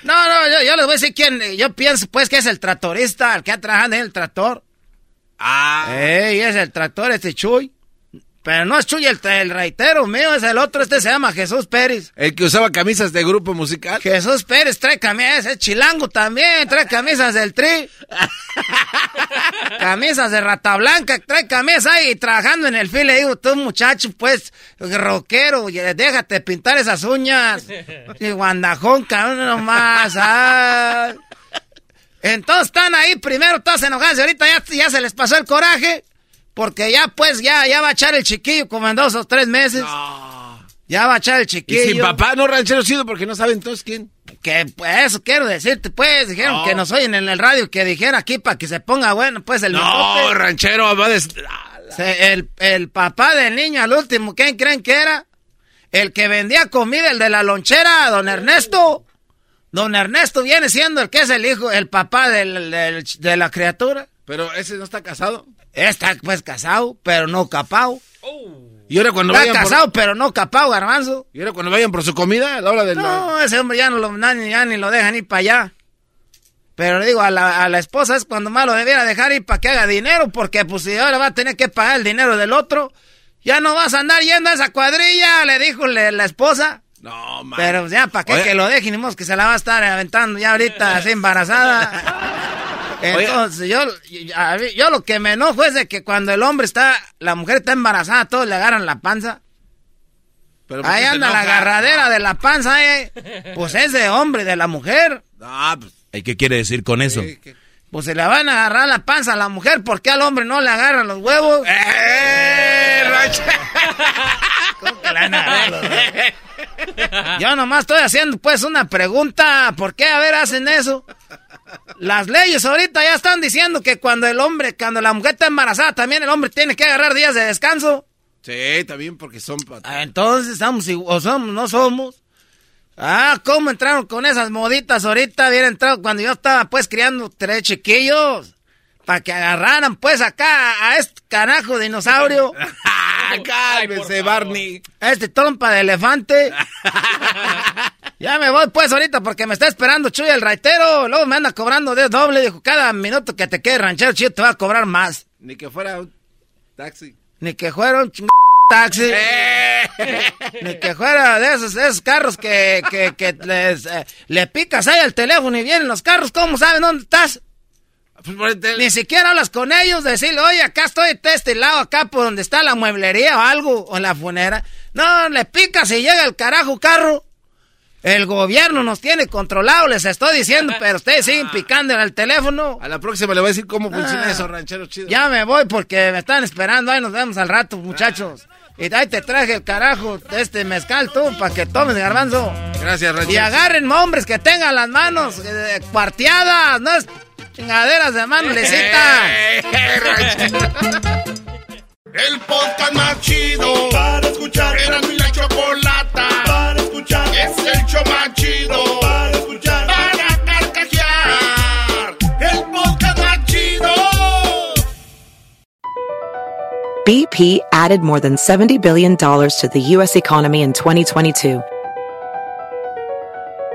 No, no, yo, yo les voy a decir quién yo pienso pues que es el tractorista, el que ha trabajado en el tractor. Ah. Ey, es el tractor este Chuy. Pero no es Chuy el, el reitero mío, es el otro, este se llama Jesús Pérez. El que usaba camisas de grupo musical. Jesús Pérez trae camisas, es chilango también, trae camisas del tri. camisas de rata blanca, trae camisas ahí trabajando en el fil. Le digo, tú muchacho, pues, rockero, y déjate pintar esas uñas. Y guandajón, cabrón, nomás. ay. Entonces están ahí, primero todos enojados, y ahorita ya, ya se les pasó el coraje. Porque ya, pues, ya, ya va a echar el chiquillo como en dos o tres meses. Ya va a echar el Y chiquillo. sin papá no ranchero sido porque no saben entonces quién. Que pues eso quiero decirte, pues, dijeron No. que nos oyen en el radio que dijera aquí para que se ponga bueno, pues el No, ranchero, va a des- Se- el, el papá del niño al último, ¿quién creen que era? El que vendía comida, el de la lonchera, don Ernesto. Don Ernesto viene siendo el que es el hijo, el papá del- del- de la criatura. Pero ese no está casado. Está pues casado, pero no capao. Y ahora cuando Está vayan casado, por... pero no capao, garbanzo. Y ahora cuando vayan por su comida, a la hora de la... No, ese hombre ya no lo, ya ni lo dejan ir para allá. Pero le digo, a la, a la esposa es cuando más lo debiera dejar ir para que haga dinero, porque pues si ahora va a tener que pagar el dinero del otro, ya no vas a andar yendo a esa cuadrilla, le dijo le- la esposa. No, man. Pero ya, ¿para qué Oye. que lo dejen? Ni que se la va a estar aventando ya ahorita así embarazada. Entonces, yo, yo, lo que me enojo es de que cuando el hombre está, la mujer está embarazada, todos le agarran la panza. Pero ¿por Ahí anda la agarradera de la panza, eh. Pues es de hombre, de la mujer. Ah, pues. ¿Y qué quiere decir con eso? Pues se le van a agarrar la panza a la mujer, ¿por qué al hombre no le agarran los huevos? ¡Eh, ¿Cómo que huevos? Yo nomás estoy haciendo pues una pregunta, ¿por qué a ver hacen eso? Las leyes ahorita ya están diciendo que cuando el hombre, cuando la mujer está embarazada, también el hombre tiene que agarrar días de descanso. Sí, también porque son... Ah, Entonces, ¿somos o somos, no somos? Ah, ¿cómo entraron con esas moditas ahorita? Habían entrado cuando yo estaba pues criando tres chiquillos. Para que agarraran pues acá a este carajo dinosaurio. Cálmese, Barney. Este trompa de elefante. ya me voy pues ahorita porque me está esperando Chuy el raitero. Luego me anda cobrando de doble. Dijo, cada minuto que te quede ranchero, Chuy te va a cobrar más. Ni que fuera un taxi. Ni que fuera un ching... taxi. Ni que fuera de esos, de esos carros que, que, que les, eh, le picas ahí al teléfono y vienen los carros. ¿Cómo saben dónde estás? Ni siquiera hablas con ellos, decirle, oye, acá estoy de este lado, acá por donde está la mueblería o algo, o la funera. No, le picas y llega el carajo carro. El gobierno nos tiene controlado, les estoy diciendo, pero ustedes siguen picando en el teléfono. A la próxima le voy a decir cómo funciona Ah. eso, ranchero chido. Ya me voy porque me están esperando. Ahí nos vemos al rato, muchachos. Y ahí te traje el carajo, este mezcal tú, para que tomes, garbanzo. Gracias, ranchero. Y agarren hombres que tengan las manos eh, cuarteadas, no es chingaderas de mano, lecita. El podcast más chido para escuchar. Era mi la chocolata para escuchar. Es el show más chido para escuchar. Para carcajear. El podcast más chido. BP added more than $70 billion to the U.S. economy in 2022.